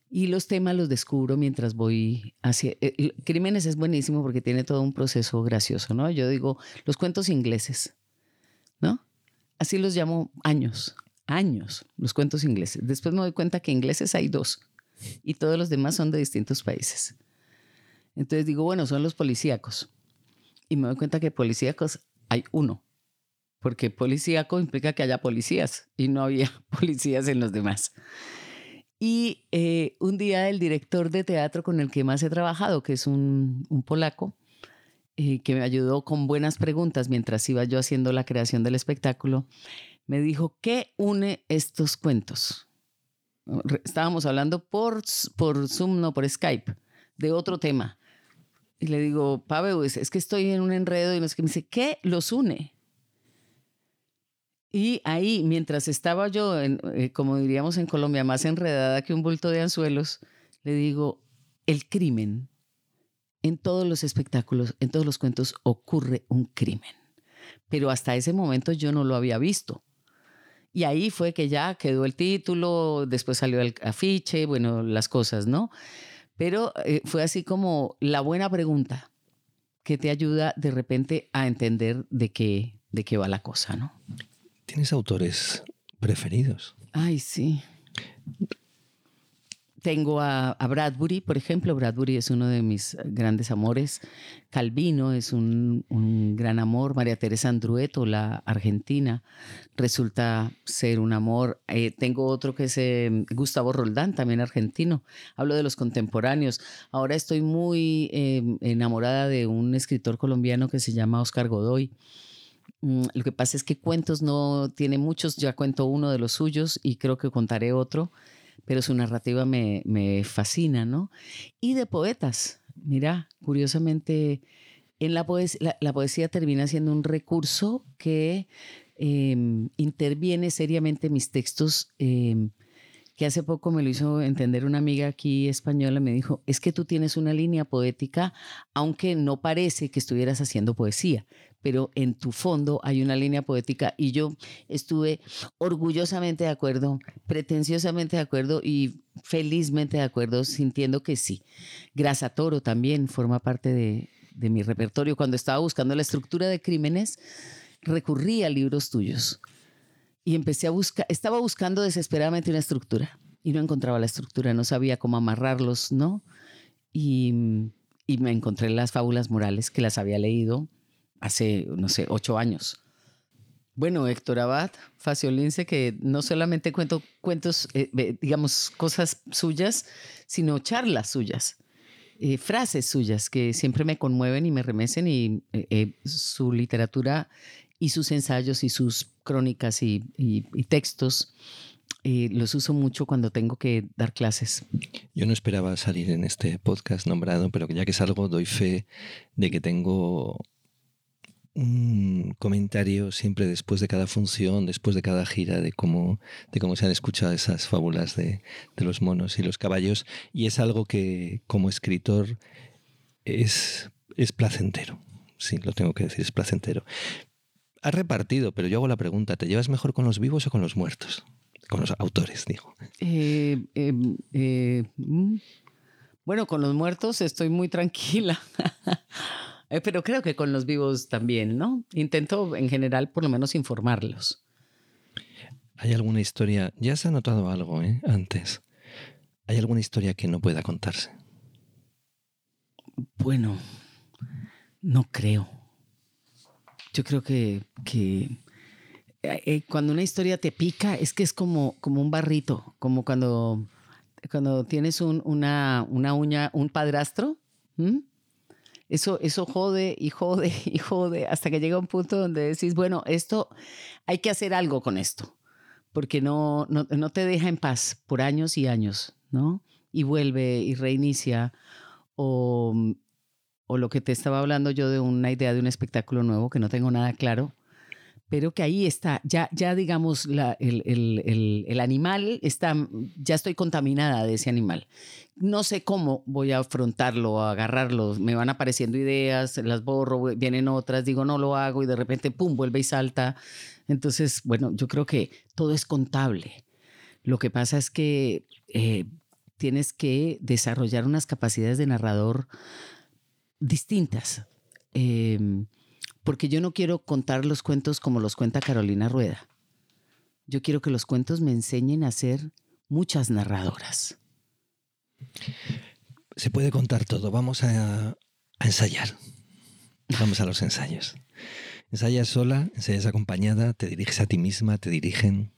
Y los temas los descubro mientras voy hacia... Eh, crímenes es buenísimo porque tiene todo un proceso gracioso, ¿no? Yo digo, los cuentos ingleses, ¿no? Así los llamo años años los cuentos ingleses. Después me doy cuenta que ingleses hay dos y todos los demás son de distintos países. Entonces digo, bueno, son los policíacos. Y me doy cuenta que policíacos hay uno, porque policíaco implica que haya policías y no había policías en los demás. Y eh, un día el director de teatro con el que más he trabajado, que es un, polaco, eh, que me ayudó con buenas preguntas mientras iba yo haciendo la creación del espectáculo, me dijo, ¿qué une estos cuentos? Estábamos hablando por, por Zoom, no por Skype, de otro tema. Y le digo, Pavel, es, que estoy en un enredo y no sé. Me dice, ¿qué los une? Y ahí, mientras estaba yo, eh, como diríamos en Colombia, más enredada que un bulto de anzuelos, le digo, el crimen. En todos los espectáculos, en todos los cuentos, ocurre un crimen. Pero hasta ese momento yo no lo había visto. Y ahí fue que ya quedó el título, después salió el afiche, bueno, las cosas, ¿no? Pero eh, fue así como la buena pregunta que te ayuda de repente a entender de qué, de qué va la cosa, ¿no? ¿Tienes autores preferidos? Ay, sí. Tengo a, Bradbury, por ejemplo. Bradbury es uno de mis grandes amores. Calvino es un, gran amor. María Teresa Andrueto, la argentina, resulta ser un amor. Eh, tengo otro que es eh, Gustavo Roldán, también argentino. Hablo de los contemporáneos. Ahora estoy muy eh, enamorada de un escritor colombiano que se llama Oscar Godoy. Mm, lo que pasa es que cuentos no tiene muchos, ya cuento uno de los suyos y creo que contaré otro pero su narrativa me, fascina, ¿no? Y de poetas, mira, curiosamente, en la, poesía, la, poesía termina siendo un recurso que em, interviene seriamente mis textos. em, que hace poco me lo hizo entender una amiga aquí española, me dijo, es que tú tienes una línea poética, aunque no parece que estuvieras haciendo poesía, pero en tu fondo hay una línea poética y yo estuve orgullosamente de acuerdo, pretenciosamente de acuerdo y felizmente de acuerdo, sintiendo que sí. Grasa Toro también forma parte de, de mi repertorio. Cuando estaba buscando la estructura de crímenes, recurrí a libros tuyos y empecé a buscar, estaba buscando desesperadamente una estructura y no encontraba la estructura, no sabía cómo amarrarlos, ¿no? Y, y me encontré las fábulas morales que las había leído hace, no sé, ocho años. Bueno, Héctor Abad, Faciolince, que no solamente cuento cuentos, eh, digamos, cosas suyas, sino charlas suyas, eh, frases suyas que siempre me conmueven y me remecen y eh, su literatura y sus ensayos y sus crónicas y, textos eh, los uso mucho cuando tengo que dar clases. Yo no esperaba salir en este podcast nombrado, pero ya que salgo doy fe de que tengo un comentario siempre después de cada función, después de cada gira, de cómo, de cómo se han escuchado esas fábulas de, de los monos y los caballos. Y es algo que como escritor es, es placentero. Sí, lo tengo que decir, es placentero. Has repartido, pero yo hago la pregunta, ¿te llevas mejor con los vivos o con los muertos? Con los autores, digo. Eh, eh, eh, mm. bueno, con los muertos estoy muy tranquila, Eh, pero creo que con los vivos también, ¿no? Intento en general por lo menos informarlos. ¿Hay alguna historia? Ya se ha notado algo. Antes. ¿Hay alguna historia que no pueda contarse? Bueno, no creo. Yo creo que, que eh, eh, cuando una historia te pica es que es como, como un barrito, como cuando, cuando tienes un- una, una uña, un padrastro. Eso, eso jode y jode y jode hasta que llega un punto donde decís, bueno, esto hay que hacer algo con esto, porque no, no, no te deja en paz por años y años, ¿no? Y vuelve y reinicia o lo que te estaba hablando yo de una idea de un espectáculo nuevo que no tengo nada claro, pero que ahí está, ya, ya digamos, el, el- el- animal está, ya estoy contaminada de ese animal. No sé cómo voy a afrontarlo, o agarrarlo, me van apareciendo ideas, las borro, vienen otras, digo no lo hago y de repente, pum, vuelve y salta. Entonces, bueno, yo creo que todo es contable. Lo que pasa es que eh, tienes que desarrollar unas capacidades de narrador distintas. Eh, porque yo no quiero contar los cuentos como los cuenta Carolina Rueda. Yo quiero que los cuentos me enseñen a ser muchas narradoras. Se puede contar todo. Vamos a, a ensayar. Vamos a los ensayos. Ensayas sola, ensayas acompañada, te diriges a ti misma, te dirigen.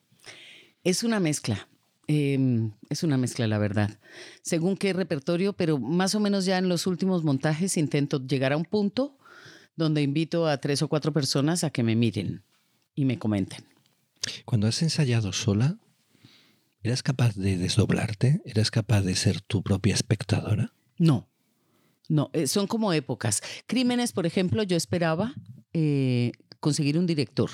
Es una mezcla. Eh, es una mezcla, la verdad. Según qué repertorio, pero más o menos ya en los últimos montajes intento llegar a un punto donde invito a tres o cuatro personas a que me miren y me comenten. Cuando has ensayado sola, ¿eras capaz de desdoblarte? ¿Eras capaz de ser tu propia espectadora? No, no, eh, son como épocas. Crímenes, por ejemplo, yo esperaba eh, conseguir un director.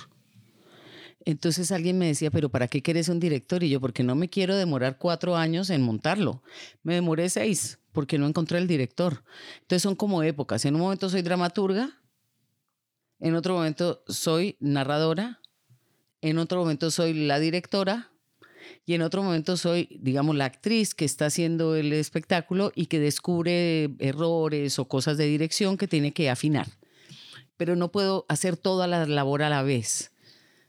Entonces alguien me decía, pero ¿para qué quieres un director? Y yo, porque no me quiero demorar cuatro años en montarlo. Me demoré seis porque no encontré el director. Entonces son como épocas. En un momento soy dramaturga, en otro momento soy narradora, en otro momento soy la directora y en otro momento soy, digamos, la actriz que está haciendo el espectáculo y que descubre errores o cosas de dirección que tiene que afinar. Pero no puedo hacer toda la labor a la vez,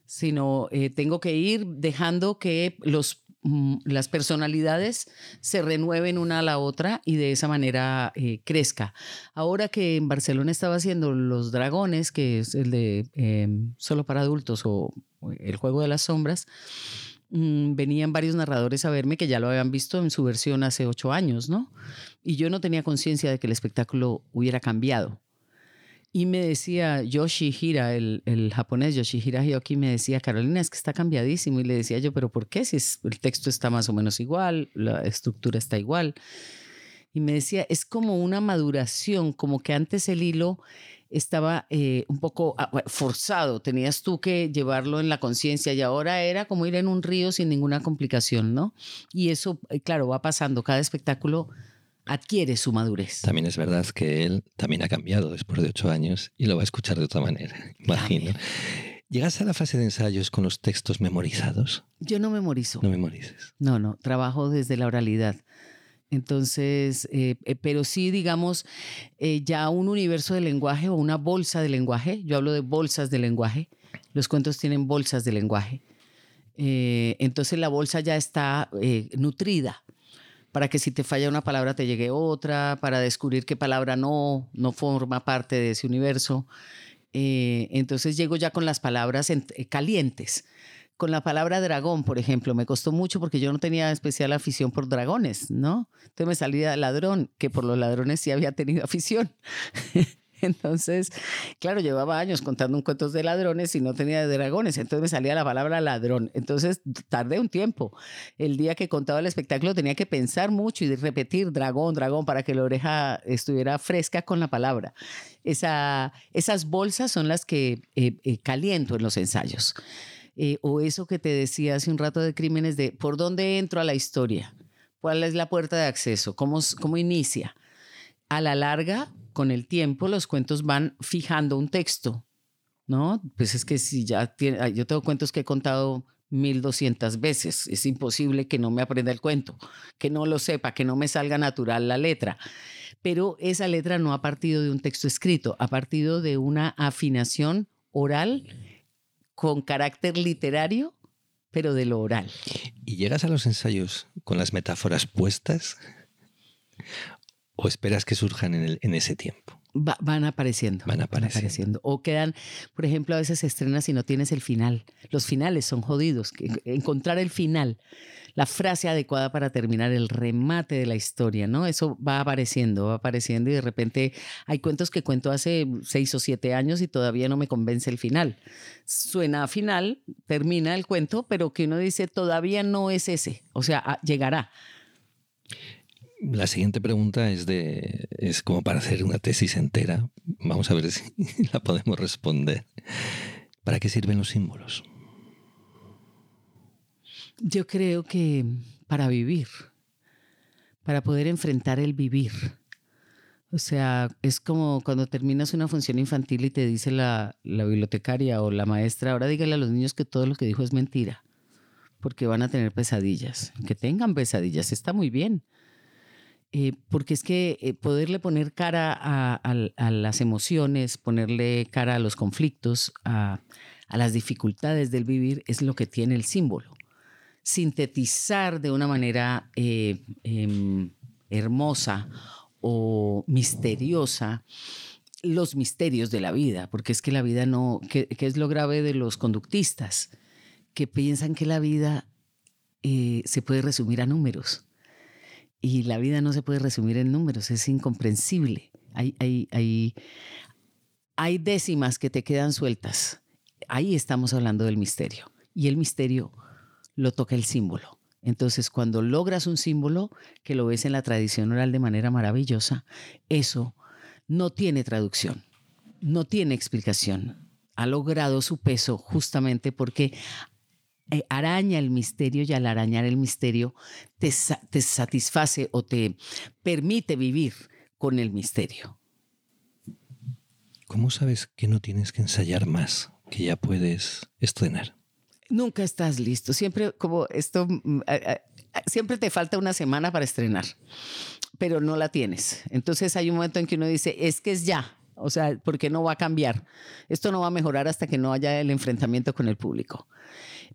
sino eh, tengo que ir dejando que los, mm, las personalidades se renueven una a la otra y de esa manera eh, crezca. Ahora que en Barcelona estaba haciendo Los Dragones, que es el de eh, solo para adultos o El Juego de las Sombras, mm, venían varios narradores a verme que ya lo habían visto en su versión hace ocho años, ¿no? Y yo no tenía conciencia de que el espectáculo hubiera cambiado. Y me decía Yoshihira, el, el japonés Yoshihira Hyoki, me decía, Carolina, es que está cambiadísimo. Y le decía yo, pero ¿por qué? Si es- el texto está más o menos igual, la estructura está igual. Y me decía, es como una maduración, como que antes el hilo estaba eh, un poco ah, forzado, tenías tú que llevarlo en la conciencia y ahora era como ir en un río sin ninguna complicación, ¿no? Y eso, eh, claro, va pasando, cada espectáculo adquiere su madurez. También es verdad que él también ha cambiado después de ocho años y lo va a escuchar de otra manera, imagino. ¿Llegas a la fase de ensayos con los textos memorizados? Yo no memorizo. No memorices. No, no, trabajo desde la oralidad. Entonces, eh, eh, pero sí, digamos, eh, ya un universo de lenguaje o una bolsa de lenguaje. Yo hablo de bolsas de lenguaje. Los cuentos tienen bolsas de lenguaje. entonces la bolsa ya está nutrida para que si te falla una palabra te llegue otra, para descubrir qué palabra no, no forma parte de ese universo. entonces llego ya con las palabras calientes con la palabra dragón, por ejemplo, me costó mucho porque yo no tenía especial afición por dragones, ¿no? Entonces me salía ladrón, que por los ladrones sí había tenido afición. Entonces, claro, llevaba años contando un cuentos de ladrones y no tenía de dragones, entonces me salía la palabra ladrón. Entonces tardé un tiempo. El día que contaba el espectáculo tenía que pensar mucho y repetir dragón, dragón, para que la oreja estuviera fresca con la palabra. Esa, esas bolsas son las que eh, eh, caliento en los ensayos. Eh, o eso que te decía hace un rato de crímenes, de por dónde entro a la historia, cuál es la puerta de acceso, cómo, cómo inicia. A la larga, con el tiempo, los cuentos van fijando un texto, ¿no? Pues es que si ya tiene, yo tengo cuentos que he contado 1200 veces, es imposible que no me aprenda el cuento, que no lo sepa, que no me salga natural la letra. Pero esa letra no ha partido de un texto escrito, ha partido de una afinación oral con carácter literario, pero de lo oral. ¿Y llegas a los ensayos con las metáforas puestas? ¿O esperas que surjan en, ese tiempo? van apareciendo. Van apareciendo. O quedan, por ejemplo, a veces estrenas y no tienes el final. Los finales son jodidos. Encontrar el final la frase adecuada para terminar el remate de la historia, ¿no? Eso va apareciendo, va apareciendo y de repente hay cuentos que cuento hace seis o siete años y todavía no me convence el final. Suena a final, termina el cuento, pero que uno dice todavía no es ese, o sea, llegará. La siguiente pregunta es de es como para hacer una tesis entera. Vamos a ver si la podemos responder. ¿Para qué sirven los símbolos? Yo creo que para vivir, para poder enfrentar el vivir. O sea, es como cuando terminas una función infantil y te dice la, bibliotecaria o la maestra, ahora dígale a los niños que todo lo que dijo es mentira, porque van a tener pesadillas. Que tengan pesadillas, está muy bien. Eh, porque es que eh, poderle poner cara a, las emociones, ponerle cara a los conflictos, a las dificultades del vivir, es lo que tiene el símbolo sintetizar de una manera eh, em, hermosa o misteriosa los misterios de la vida, porque es que la vida no, que, es lo grave de los conductistas, que piensan que la vida se puede resumir a números. Y la vida no se puede resumir en números, es incomprensible. Hay, hay, hay, hay décimas que te quedan sueltas. Ahí estamos hablando del misterio. Y el misterio lo toca el símbolo. Entonces, cuando logras un símbolo que lo ves en la tradición oral de manera maravillosa, eso no tiene traducción, no tiene explicación. Ha logrado su peso justamente porque eh, araña el misterio y al arañar el misterio te, te satisface o te permite vivir con el misterio. ¿Cómo sabes que no tienes que ensayar más, que ya puedes estrenar? Nunca estás listo. Siempre como esto, mm, siempre te falta una semana para estrenar, pero no la tienes. Entonces hay un momento en que uno dice, es que es ya. O sea, porque no va a cambiar. Esto no va a mejorar hasta que no haya el enfrentamiento con el público.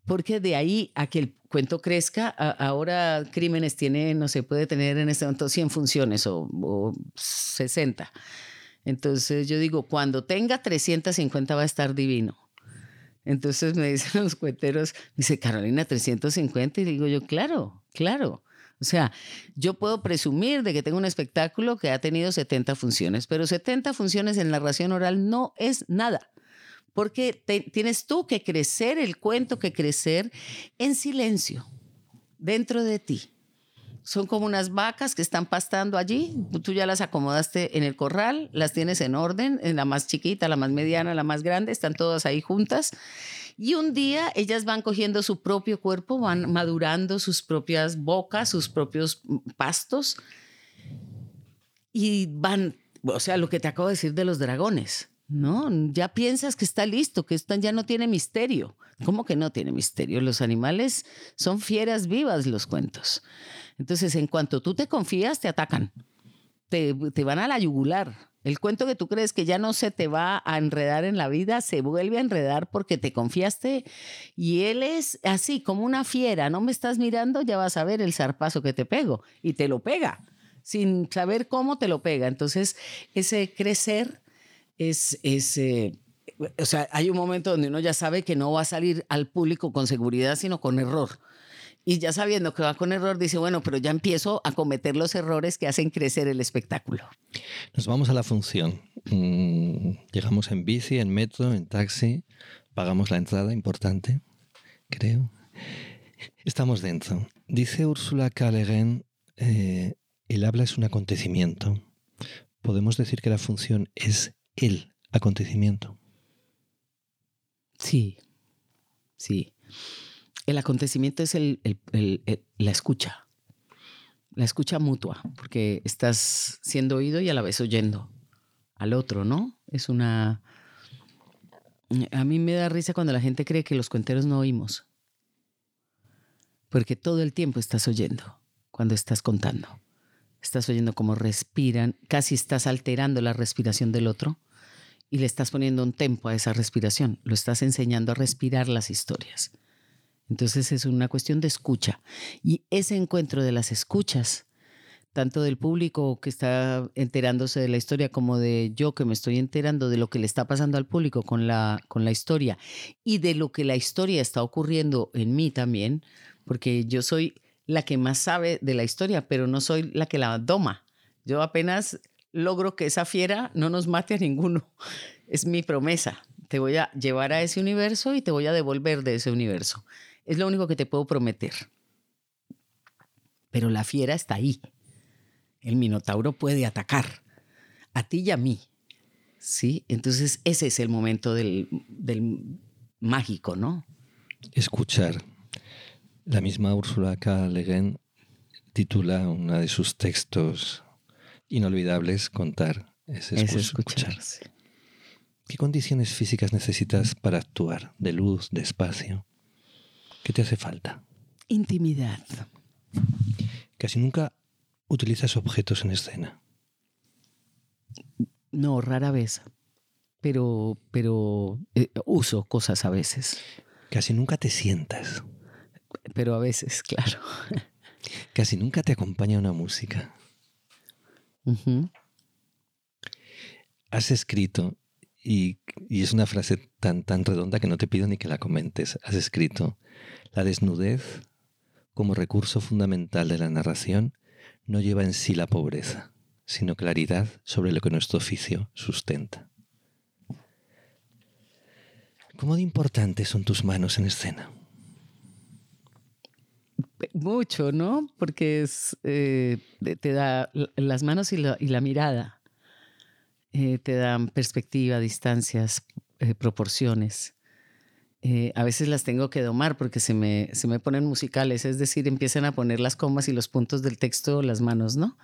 Porque de ahí a que el cuento crezca, ahora Crímenes tiene, no se puede tener en este momento 100 funciones o, o 60. Entonces yo digo, cuando tenga 350 va a estar divino. Entonces me dicen los cuenteros, dice Carolina 350 y digo yo, claro, claro. O sea, yo puedo presumir de que tengo un espectáculo que ha tenido 70 funciones, pero 70 funciones en narración oral no es nada, porque tienes tú que crecer el cuento, que crecer en silencio, dentro de ti. Son como unas vacas que están pastando allí. Tú ya las acomodaste en el corral, las tienes en orden, en la más chiquita, la más mediana, la más grande, están todas ahí juntas. Y un día ellas van cogiendo su propio cuerpo, van madurando sus propias bocas, sus propios pastos y van, o sea, lo que te acabo de decir de los dragones, ¿no? Ya piensas que está listo, que esto ya no tiene misterio. ¿Cómo que no tiene misterio? Los animales son fieras vivas, los cuentos. Entonces, en cuanto tú te confías, te atacan, te, te van a la yugular. El cuento que tú crees que ya no se te va a enredar en la vida, se vuelve a enredar porque te confiaste y él es así como una fiera, no me estás mirando, ya vas a ver el zarpazo que te pego y te lo pega sin saber cómo te lo pega. Entonces, ese crecer es, es eh, o sea, hay un momento donde uno ya sabe que no va a salir al público con seguridad, sino con error. Y ya sabiendo que va con error, dice, bueno, pero ya empiezo a cometer los errores que hacen crecer el espectáculo. Nos vamos a la función. Mm, llegamos en bici, en metro, en taxi, pagamos la entrada, importante, creo. Estamos dentro. Dice Úrsula K. eh, el habla es un acontecimiento. Podemos decir que la función es el acontecimiento. Sí, sí. El acontecimiento es el, la escucha, la escucha mutua, porque estás siendo oído y a la vez oyendo al otro, ¿no? Es una... A mí me da risa cuando la gente cree que los cuenteros no oímos, porque todo el tiempo estás oyendo cuando estás contando estás oyendo cómo respiran, casi estás alterando la respiración del otro y le estás poniendo un tempo a esa respiración, lo estás enseñando a respirar las historias. Entonces es una cuestión de escucha. Y ese encuentro de las escuchas, tanto del público que está enterándose de la historia como de yo que me estoy enterando de lo que le está pasando al público con la, con la historia y de lo que la historia está ocurriendo en mí también, porque yo soy la que más sabe de la historia, pero no soy la que la doma. Yo apenas logro que esa fiera no nos mate a ninguno. Es mi promesa. Te voy a llevar a ese universo y te voy a devolver de ese universo. Es lo único que te puedo prometer. Pero la fiera está ahí. El minotauro puede atacar a ti y a mí. ¿Sí? Entonces ese es el momento del, del mágico, ¿no? Escuchar. La misma Úrsula K. Le Guin titula uno de sus textos inolvidables Contar es, escuchar. ¿Qué condiciones físicas necesitas para actuar? ¿De luz, de espacio? ¿Qué te hace falta? Intimidad. Casi nunca utilizas objetos en escena. No, rara vez. Pero, pero eh, uso cosas a veces. Casi nunca te sientas pero a veces, claro. Casi nunca te acompaña una música. Has escrito, y, y, es una frase tan, tan redonda que no te pido ni que la comentes, has escrito, la desnudez como recurso fundamental de la narración no lleva en sí la pobreza, sino claridad sobre lo que nuestro oficio sustenta. ¿Cómo de importantes son tus manos en escena? mucho, ¿no? Porque es, eh, te da las manos y la, mirada, eh, te dan perspectiva, distancias, eh, proporciones. a veces las tengo que domar porque se me, se me ponen musicales, es decir, empiezan a poner las comas y los puntos del texto las manos, ¿no?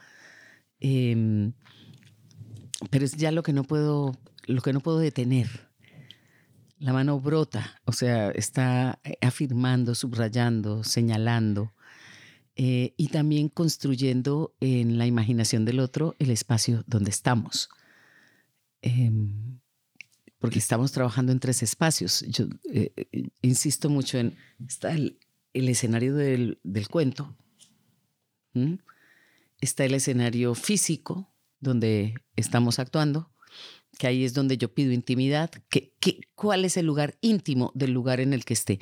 Em, pero es ya lo que no puedo, lo que no puedo detener la mano brota, o sea, está eh, afirmando, subrayando, señalando eh, y también construyendo en la imaginación del otro el espacio donde estamos. Em, porque estamos trabajando en tres espacios. Yo eh, insisto mucho en, está el, escenario del, cuento, está el escenario físico donde estamos actuando, que ahí es donde yo pido intimidad, que, cuál es el lugar íntimo del lugar en el que esté.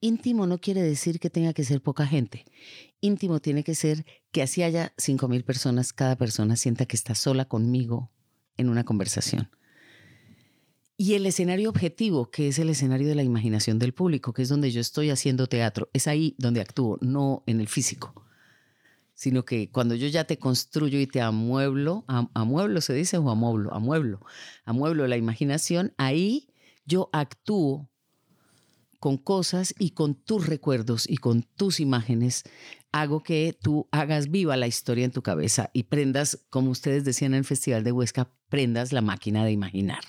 Íntimo no quiere decir que tenga que ser poca gente. Íntimo tiene que ser que así haya cinco mil personas, cada persona sienta que está sola conmigo en una conversación. Y el escenario objetivo, que es el escenario de la imaginación del público, que es donde yo estoy haciendo teatro, es ahí donde actúo, no en el físico. sino que cuando yo ya te construyo y te amueblo, amueblo se dice o amueblo, amueblo, amueblo la imaginación, ahí yo actúo con cosas y con tus recuerdos y con tus imágenes, hago que tú hagas viva la historia en tu cabeza y prendas, como ustedes decían en el Festival de Huesca, prendas la máquina de imaginar.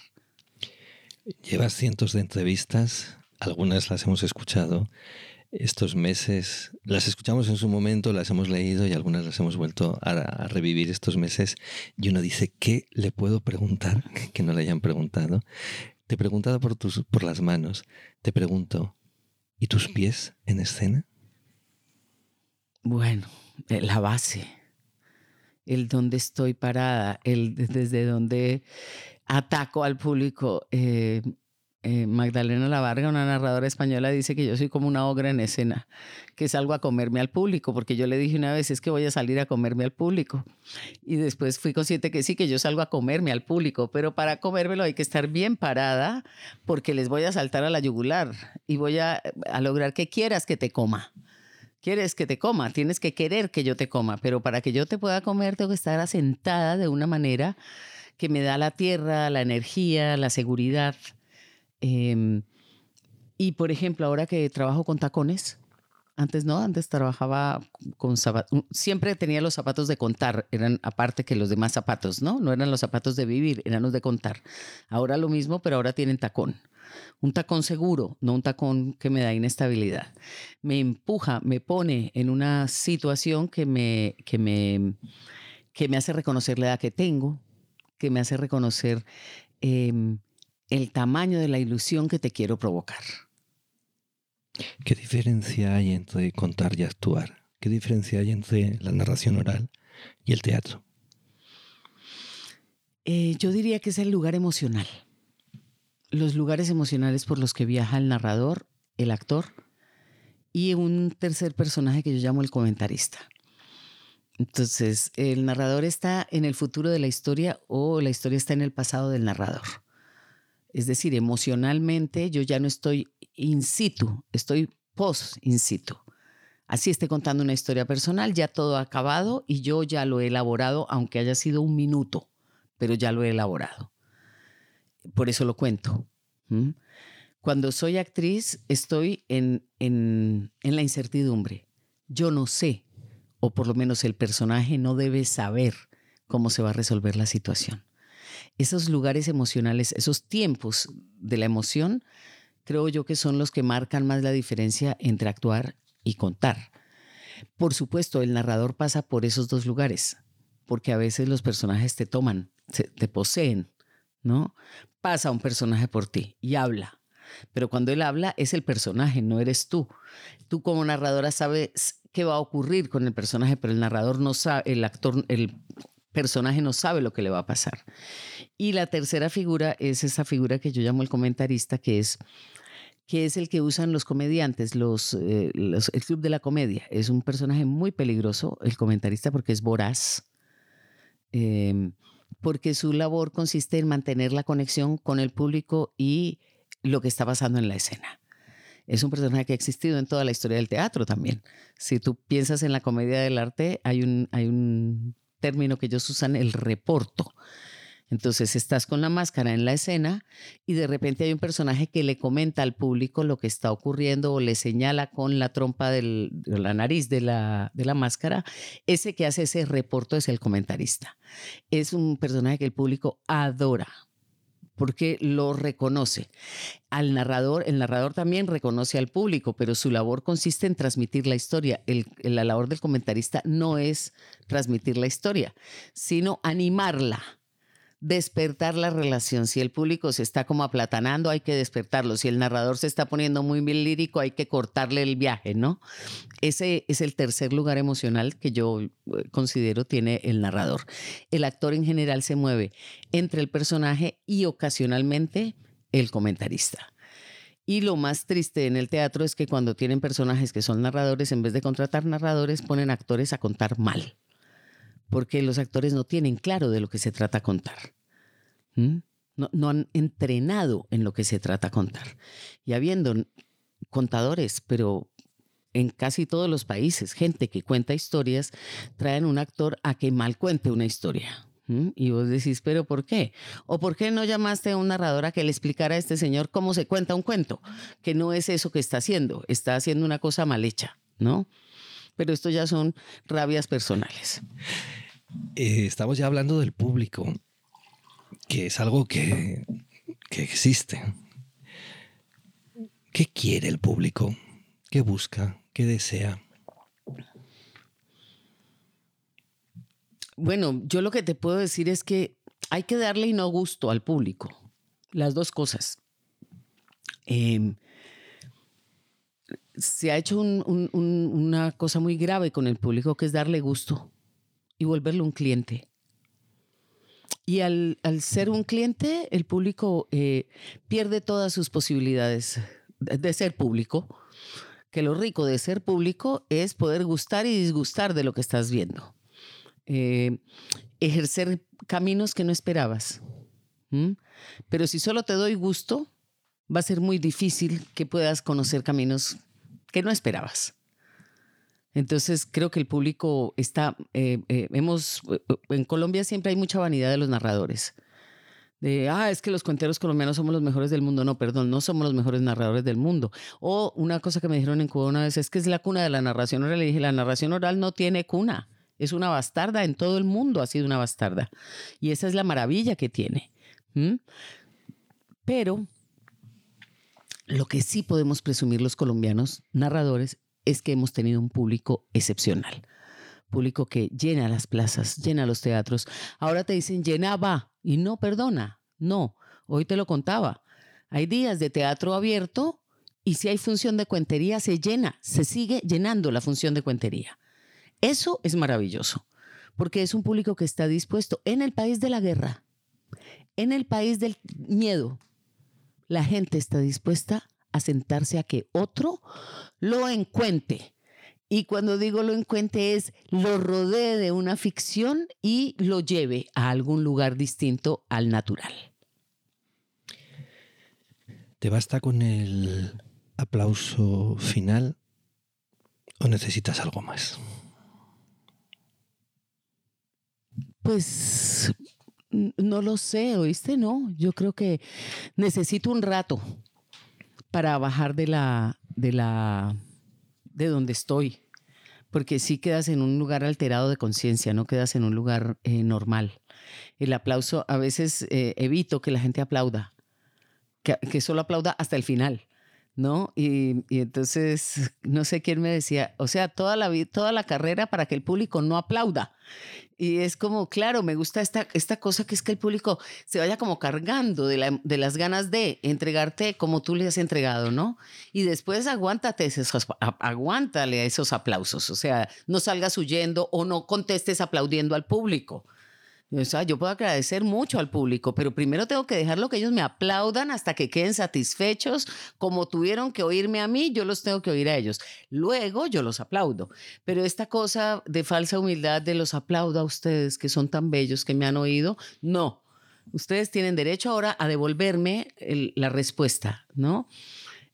Llevas cientos de entrevistas, algunas las hemos escuchado estos meses, las escuchamos en su momento, las hemos leído y algunas las hemos vuelto a, revivir estos meses y uno dice, ¿qué le puedo preguntar que no le hayan preguntado? Te he preguntado por, tus, por las manos, te pregunto, ¿y tus pies en escena? Bueno, eh, la base, el dónde estoy parada, el desde dónde ataco al público. Eh, eh, Magdalena Lavarga, una narradora española, dice que yo soy como una ogra en escena, que salgo a comerme al público, porque yo le dije una vez, es que voy a salir a comerme al público. Y después fui consciente que sí, que yo salgo a comerme al público, pero para comérmelo hay que estar bien parada, porque les voy a saltar a la yugular y voy a, a lograr que quieras que te coma. Quieres que te coma, tienes que querer que yo te coma, pero para que yo te pueda comer tengo que estar asentada de una manera que me da la tierra, la energía, la seguridad. Em, y por ejemplo, ahora que trabajo con tacones, antes no, antes trabajaba con zapatos, siempre tenía los zapatos de contar, eran aparte que los demás zapatos, ¿no? No eran los zapatos de vivir, eran los de contar. Ahora lo mismo, pero ahora tienen tacón. Un tacón seguro, no un tacón que me da inestabilidad. Me empuja, me pone en una situación que me, que me, que me hace reconocer la edad que tengo, que me hace reconocer em, el tamaño de la ilusión que te quiero provocar. ¿Qué diferencia hay entre contar y actuar? ¿Qué diferencia hay entre la narración oral y el teatro? Eh, yo diría que es el lugar emocional. Los lugares emocionales por los que viaja el narrador, el actor y un tercer personaje que yo llamo el comentarista. Entonces, el narrador está en el futuro de la historia o la historia está en el pasado del narrador. Es decir, emocionalmente yo ya no estoy in situ, estoy post in situ. Así esté contando una historia personal, ya todo ha acabado y yo ya lo he elaborado, aunque haya sido un minuto, pero ya lo he elaborado. Por eso lo cuento. Cuando soy actriz, estoy en, en, en la incertidumbre. Yo no sé, o por lo menos el personaje no debe saber cómo se va a resolver la situación esos lugares emocionales, esos tiempos de la emoción, creo yo que son los que marcan más la diferencia entre actuar y contar. Por supuesto, el narrador pasa por esos dos lugares, porque a veces los personajes te toman, te poseen, ¿no? Pasa un personaje por ti y habla. Pero cuando él habla es el personaje, no eres tú. Tú como narradora sabes qué va a ocurrir con el personaje, pero el narrador no sabe, el actor, el personaje no sabe lo que le va a pasar. Y la tercera figura es esa figura que yo llamo el comentarista, que es que es el que usan los comediantes, los, eh, el club de la comedia. Es un personaje muy peligroso, el comentarista, porque es voraz, em, porque su labor consiste en mantener la conexión con el público y lo que está pasando en la escena. Es un personaje que ha existido en toda la historia del teatro también. Si tú piensas en la comedia del arte, hay un, hay un término que ellos usan, el reporto. Entonces estás con la máscara en la escena y de repente hay un personaje que le comenta al público lo que está ocurriendo o le señala con la trompa de la nariz de la, de la máscara. Ese que hace ese reporto es el comentarista. Es un personaje que el público adora porque lo reconoce. Al narrador, el narrador también reconoce al público, pero su labor consiste en transmitir la historia. la labor del comentarista no es transmitir la historia, sino animarla despertar la relación. Si el público se está como aplatanando, hay que despertarlo. Si el narrador se está poniendo muy lírico, hay que cortarle el viaje, ¿no? Ese es el tercer lugar emocional que yo eh, considero tiene el narrador. El actor en general se mueve entre el personaje y ocasionalmente el comentarista. Y lo más triste en el teatro es que cuando tienen personajes que son narradores, en vez de contratar narradores, ponen actores a contar mal porque los actores no tienen claro de lo que se trata contar. No, han entrenado en lo que se trata contar. Y habiendo contadores, pero en casi todos los países, gente que cuenta historias, traen un actor a que mal cuente una historia. Y vos decís, ¿pero por qué? ¿O por qué no llamaste a un narrador a que le explicara a este señor cómo se cuenta un cuento? Que no es eso que está haciendo, está haciendo una cosa mal hecha, ¿no? Pero esto ya son rabias personales. Eh, estamos ya hablando del público, que es algo que, que existe. ¿Qué quiere el público? ¿Qué busca? ¿Qué desea? Bueno, yo lo que te puedo decir es que hay que darle y no gusto al público. Las dos cosas. Em, se ha hecho una cosa muy grave con el público que es darle gusto y volverlo un cliente. Y al, ser un cliente, el público eh, pierde todas sus posibilidades de ser público. Que lo rico de ser público es poder gustar y disgustar de lo que estás viendo. Eh, ejercer caminos que no esperabas. Pero si solo te doy gusto, va a ser muy difícil que puedas conocer caminos que no esperabas. Entonces creo que el público está, eh, eh, hemos, en Colombia siempre hay mucha vanidad de los narradores. De, ah, es que los cuenteros colombianos somos los mejores del mundo. No, perdón, no somos los mejores narradores del mundo. O una cosa que me dijeron en Cuba una vez es que es la cuna de la narración oral. Le dije, la narración oral no tiene cuna. Es una bastarda, en todo el mundo ha sido una bastarda. Y esa es la maravilla que tiene. Pero lo que sí podemos presumir los colombianos narradores es que hemos tenido un público excepcional. Público que llena las plazas, llena los teatros. Ahora te dicen llenaba y no perdona. No, hoy te lo contaba. Hay días de teatro abierto y si hay función de cuentería se llena, se sigue llenando la función de cuentería. Eso es maravilloso, porque es un público que está dispuesto en el país de la guerra, en el país del miedo. La gente está dispuesta a sentarse a que otro lo encuentre. Y cuando digo lo encuentre es lo rodee de una ficción y lo lleve a algún lugar distinto al natural. ¿Te basta con el aplauso final o necesitas algo más? Pues no lo sé, ¿oíste? No, yo creo que necesito un rato para bajar de la, de la, de donde estoy, porque si quedas en un lugar alterado de conciencia, no quedas en un lugar eh, normal. El aplauso, a veces eh, evito que la gente aplauda, que, que solo aplauda hasta el final. ¿No? Y, entonces, no sé quién me decía, o sea, toda la, toda la carrera para que el público no aplauda. Y es como, claro, me gusta esta, esta cosa que es que el público se vaya como cargando de, de las ganas de entregarte como tú le has entregado, ¿no? Y después aguántate esos, aguántale esos aplausos, o sea, no salgas huyendo o no contestes aplaudiendo al público. O yo puedo agradecer mucho al público, pero primero tengo que dejarlo que ellos me aplaudan hasta que queden satisfechos, como tuvieron que oírme a mí, yo los tengo que oír a ellos. Luego yo los aplaudo. Pero esta cosa de falsa humildad de los aplaudo a ustedes que son tan bellos que me han oído, no. Ustedes tienen derecho ahora a devolverme la respuesta, ¿no?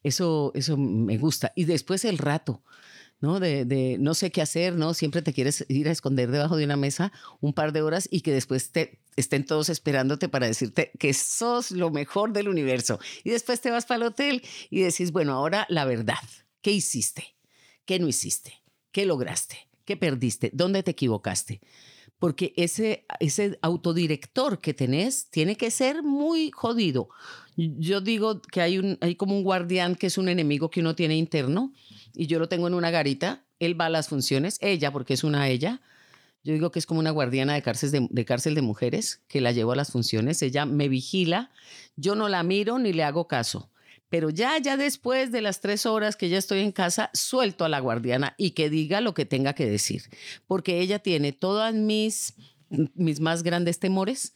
Eso, eso me gusta. Y después el rato. ¿No? De, no sé qué hacer, ¿no? Siempre te quieres ir a esconder debajo de una mesa un par de horas y que después te estén todos esperándote para decirte que sos lo mejor del universo. Y después te vas para el hotel y decís, bueno, ahora la verdad, ¿qué hiciste? ¿Qué no hiciste? ¿Qué lograste? ¿Qué perdiste? ¿Dónde te equivocaste? Porque ese, ese autodirector que tenés tiene que ser muy jodido. Yo digo que hay, un, hay como un guardián que es un enemigo que uno tiene interno y yo lo tengo en una garita, él va a las funciones, ella, porque es una ella. Yo digo que es como una guardiana de cárcel de, de cárcel de mujeres que la llevo a las funciones. Ella me vigila, yo no la miro ni le hago caso. Pero ya, ya después de las tres horas que ya estoy en casa, suelto a la guardiana y que diga lo que tenga que decir. Porque ella tiene todas mis, mis más grandes temores,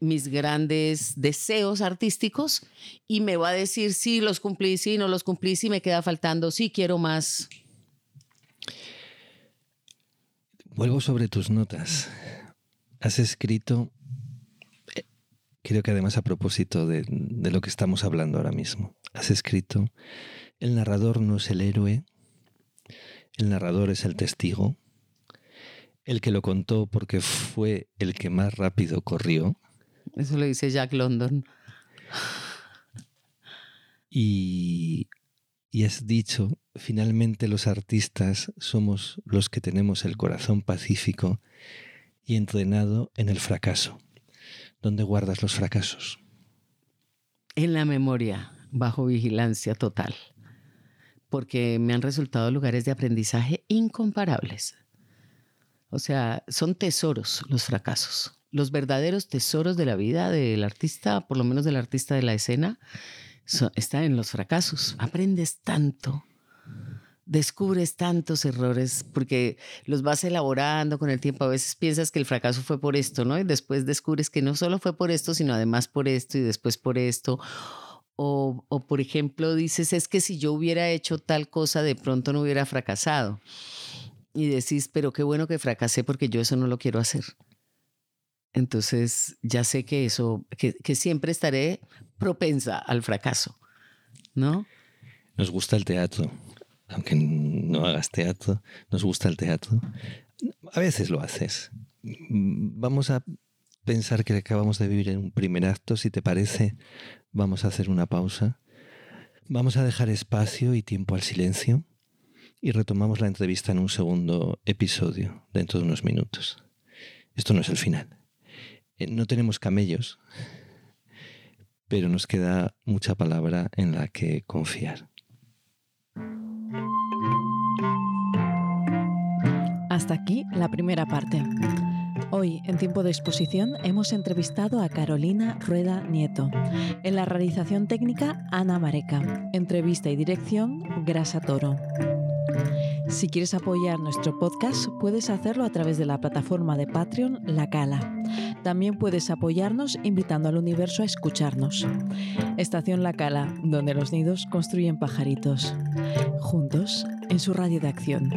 mis grandes deseos artísticos y me va a decir si los cumplí, si no los cumplí, si me queda faltando, si quiero más. Vuelvo sobre tus notas. Has escrito, creo que además a propósito de, de lo que estamos hablando ahora mismo, has escrito, el narrador no es el héroe, El narrador es el testigo, el que lo contó porque fue el que más rápido corrió. Eso lo dice Jack London. Y, y has dicho, finalmente los artistas somos los que tenemos el corazón pacífico y entrenado en el fracaso. ¿Dónde guardas los fracasos? En la memoria, bajo vigilancia total, porque me han resultado lugares de aprendizaje incomparables. O sea, son tesoros los fracasos. Los verdaderos tesoros de la vida del artista, por lo menos del artista de la escena, están en los fracasos. Aprendes tanto, descubres tantos errores porque los vas elaborando con el tiempo. A veces piensas que el fracaso fue por esto, ¿no? Y después descubres que no solo fue por esto, sino además por esto y después por esto. O, por ejemplo, dices, es que si yo hubiera hecho tal cosa, de pronto no hubiera fracasado y decís, pero qué bueno que fracasé porque yo eso no lo quiero hacer. Entonces ya sé que eso, que siempre estaré propensa al fracaso, ¿no? Nos gusta el teatro, aunque no hagas teatro, nos gusta el teatro. A veces lo haces. Vamos a pensar que acabamos de vivir en un primer acto, si te parece, vamos a hacer una pausa. Vamos a dejar espacio y tiempo al silencio y retomamos la entrevista en un segundo episodio dentro de unos minutos. Esto no es el final. Eh, no tenemos camellos, pero nos queda mucha palabra en la que confiar. Hasta aquí la primera parte. Hoy, en tiempo de exposición, hemos entrevistado a Carolina Rueda Nieto. En la realización técnica, Ana Mareca. Entrevista y dirección, Grasa Toro. Si quieres apoyar nuestro podcast, puedes hacerlo a través de la plataforma de Patreon La Cala. También puedes apoyarnos invitando al universo a escucharnos. Estación La Cala, donde los nidos construyen pajaritos. Juntos en su radio de acción.